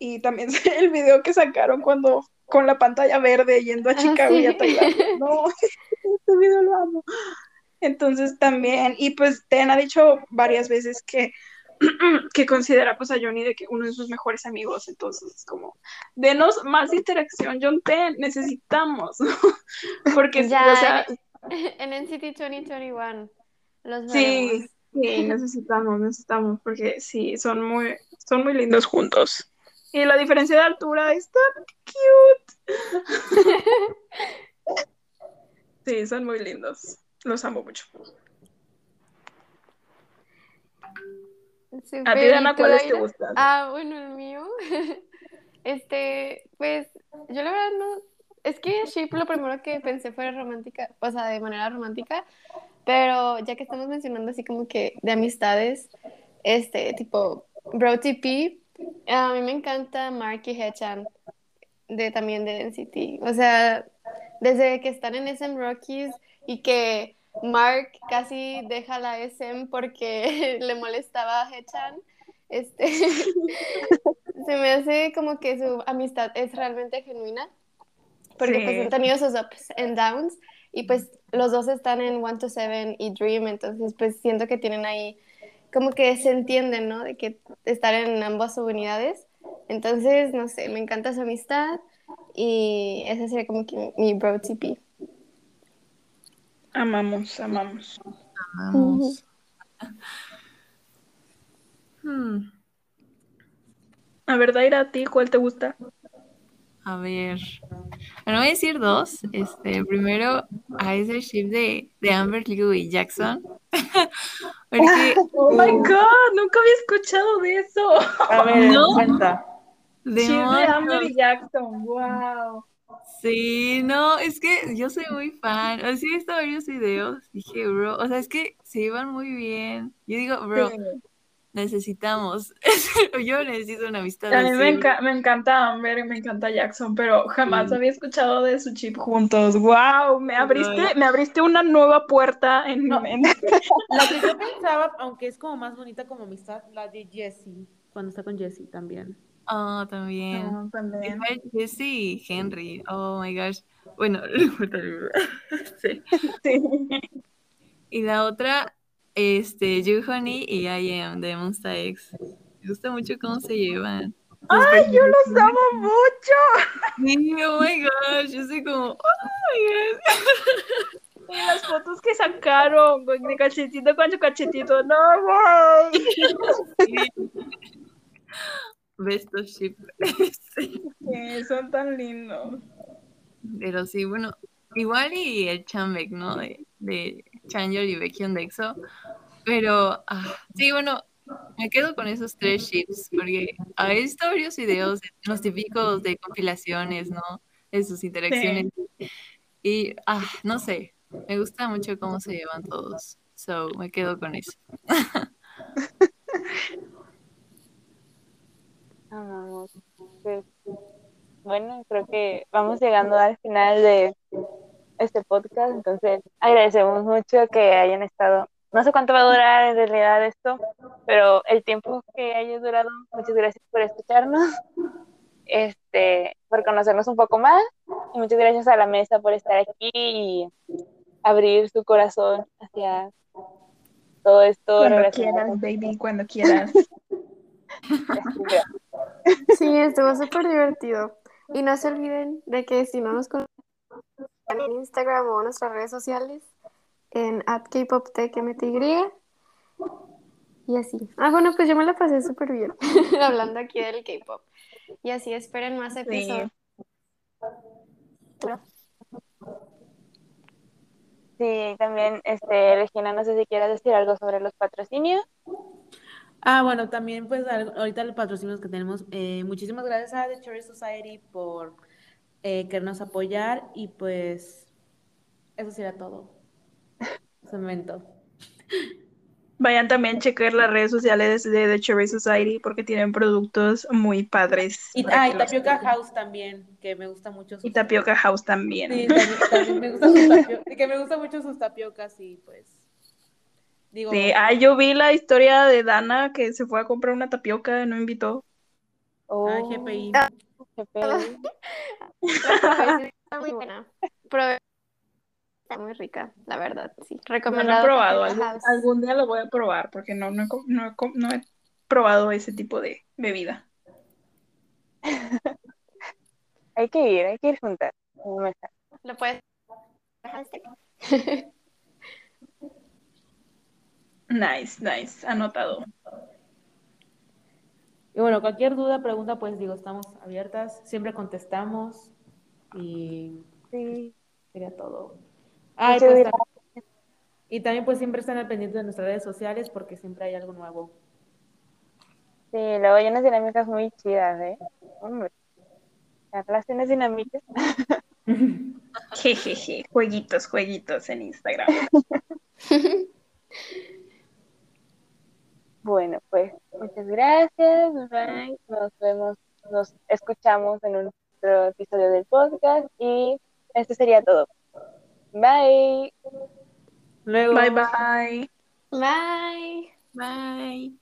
y también el video que sacaron cuando, con la pantalla verde yendo a Ah, Chicago y a. Tailandia, no, este video lo amo. Entonces también, y pues Ten ha dicho varias veces que, que considera pues a Johnny de que uno de sus mejores amigos, entonces es como, denos más interacción, John Ten, necesitamos, porque Ya, o sea, En NCT 2021 los sí, sí, necesitamos, necesitamos, porque sí, son muy, son muy lindos juntos. Y la diferencia de altura está cute. Sí, son muy lindos. Los amo mucho. A ti, ¿y Dana, ¿cuáles te gustan? Ah, bueno, el mío. Este, pues, yo la verdad no. Es que Shape lo primero que pensé fue romántica, o sea, de manera romántica, pero ya que estamos mencionando así como que de amistades, este, tipo, Bro TP, a mí me encanta Mark y Hechan, de también de NCT. O sea, desde que están en SM Rockies y que Mark casi deja la SM porque le molestaba a Hechan, este, se me hace como que su amistad es realmente genuina, porque Sí. pues han tenido sus ups and downs y pues los dos están en One to Seven y Dream, entonces pues siento que tienen ahí como que se entienden, ¿no? De que estar en ambas unidades. Entonces, no sé, me encanta su amistad y ese sería como que mi bro TP. Amamos, amamos. Vamos. Hmm, A ver, Daira, ¿a ti cuál te gusta? a ver. Bueno, voy a decir dos. Este, primero, a ese ship de, de Amber Liu y Jackson. Porque Oh my god, nunca había escuchado de eso. A ver, No. cuenta. Chip de demonios. Amber y Jackson, wow. Sí, no, es que yo soy muy fan. O sea, he visto varios videos. Dije, bro, o sea, es que se iban muy bien. Yo digo, bro, necesitamos. yo necesito una amistad A mí me, enca- me encanta Amber y me encanta Jackson, pero jamás Sí. había escuchado de su chip juntos. Wow, me abriste, me abriste una nueva puerta en, No. en- La que yo pensaba, aunque es como más bonita como amistad, la de Jessie, cuando está con Jessie también. Oh, también. No, también. Igual Jesse y Henry. Oh my gosh. Bueno, sí. Sí. Y la otra, este, You Honey y I Am de Monsta X. Me gusta mucho cómo se llevan. ¡Ay, yo los amo mucho! Sí, oh my gosh. Yo soy como, oh my gosh. Y las fotos que sacaron, de cachetito con su cachetito. ¡No, güey! Best of ship. Sí. Sí, son tan lindos. Pero sí, bueno, igual y el Chambek, ¿no? De, de Changel y Baekhyun de EXO. Pero, ah, sí, bueno, me quedo con esos tres ships, porque he visto varios videos de los típicos de compilaciones, ¿no? De sus interacciones. Y, ah, no sé, me gusta mucho cómo se llevan todos. So, me quedo con eso. Amamos. Pues, bueno, creo que vamos llegando al final de este podcast, entonces agradecemos mucho que hayan estado. No sé cuánto va a durar en realidad esto, pero el tiempo que haya durado, muchas gracias por escucharnos, este, por conocernos un poco más, y muchas gracias a la mesa por estar aquí y abrir su corazón hacia todo esto. Cuando quieras, baby, cuando quieras. Sí, estuvo súper divertido. Y no se olviden de que si no nos conocen en Instagram o en nuestras redes sociales, en @kpoptechmty y así. Ah, bueno, pues yo me la pasé súper bien hablando aquí del K-pop. Y así esperen más episodios. Sí, también, este, Regina, no sé si quieras decir algo sobre los patrocinios. Ah, bueno, también pues ahorita los patrocinios que tenemos, eh, muchísimas gracias a The Cherry Society por eh, querernos apoyar y pues eso sería todo. Ese momento. Vayan también a checar las redes sociales de The Cherry Society porque tienen productos muy padres. Y, ah, y Tapioca. House también, que me gusta mucho. Y sus- Tapioca House también. Sí, también, también me gusta sus tapio- que me gusta mucho sus tapiocas y pues digo, Sí, ah, yo vi la historia de Dana que se fue a comprar una tapioca y no invitó. Oh, ah, GPI. GPI. Está muy buena. Probé- Está muy rica, la verdad, sí. No lo he Recomendado. probado. Algún, algún día lo voy a probar porque no, no, no no he probado ese tipo de bebida. Hay que ir, hay que ir juntas. Lo puedes. Nice, nice, anotado. Y bueno, cualquier duda, pregunta, pues digo, estamos abiertas, siempre contestamos y Sí. sería todo. Ah, y, Muchas pues, gracias. tam- y también pues siempre están al pendiente de nuestras redes sociales porque siempre hay algo nuevo. Sí, luego hay unas dinámicas muy chidas, ¿eh? Hombre. Las relaciones dinámicas. Jejeje, jueguitos, jueguitos en Instagram. Bueno, pues muchas gracias. Bye. Nos vemos, nos escuchamos en un otro episodio del podcast y esto sería todo. Bye. Luego. Bye bye. Bye. Bye.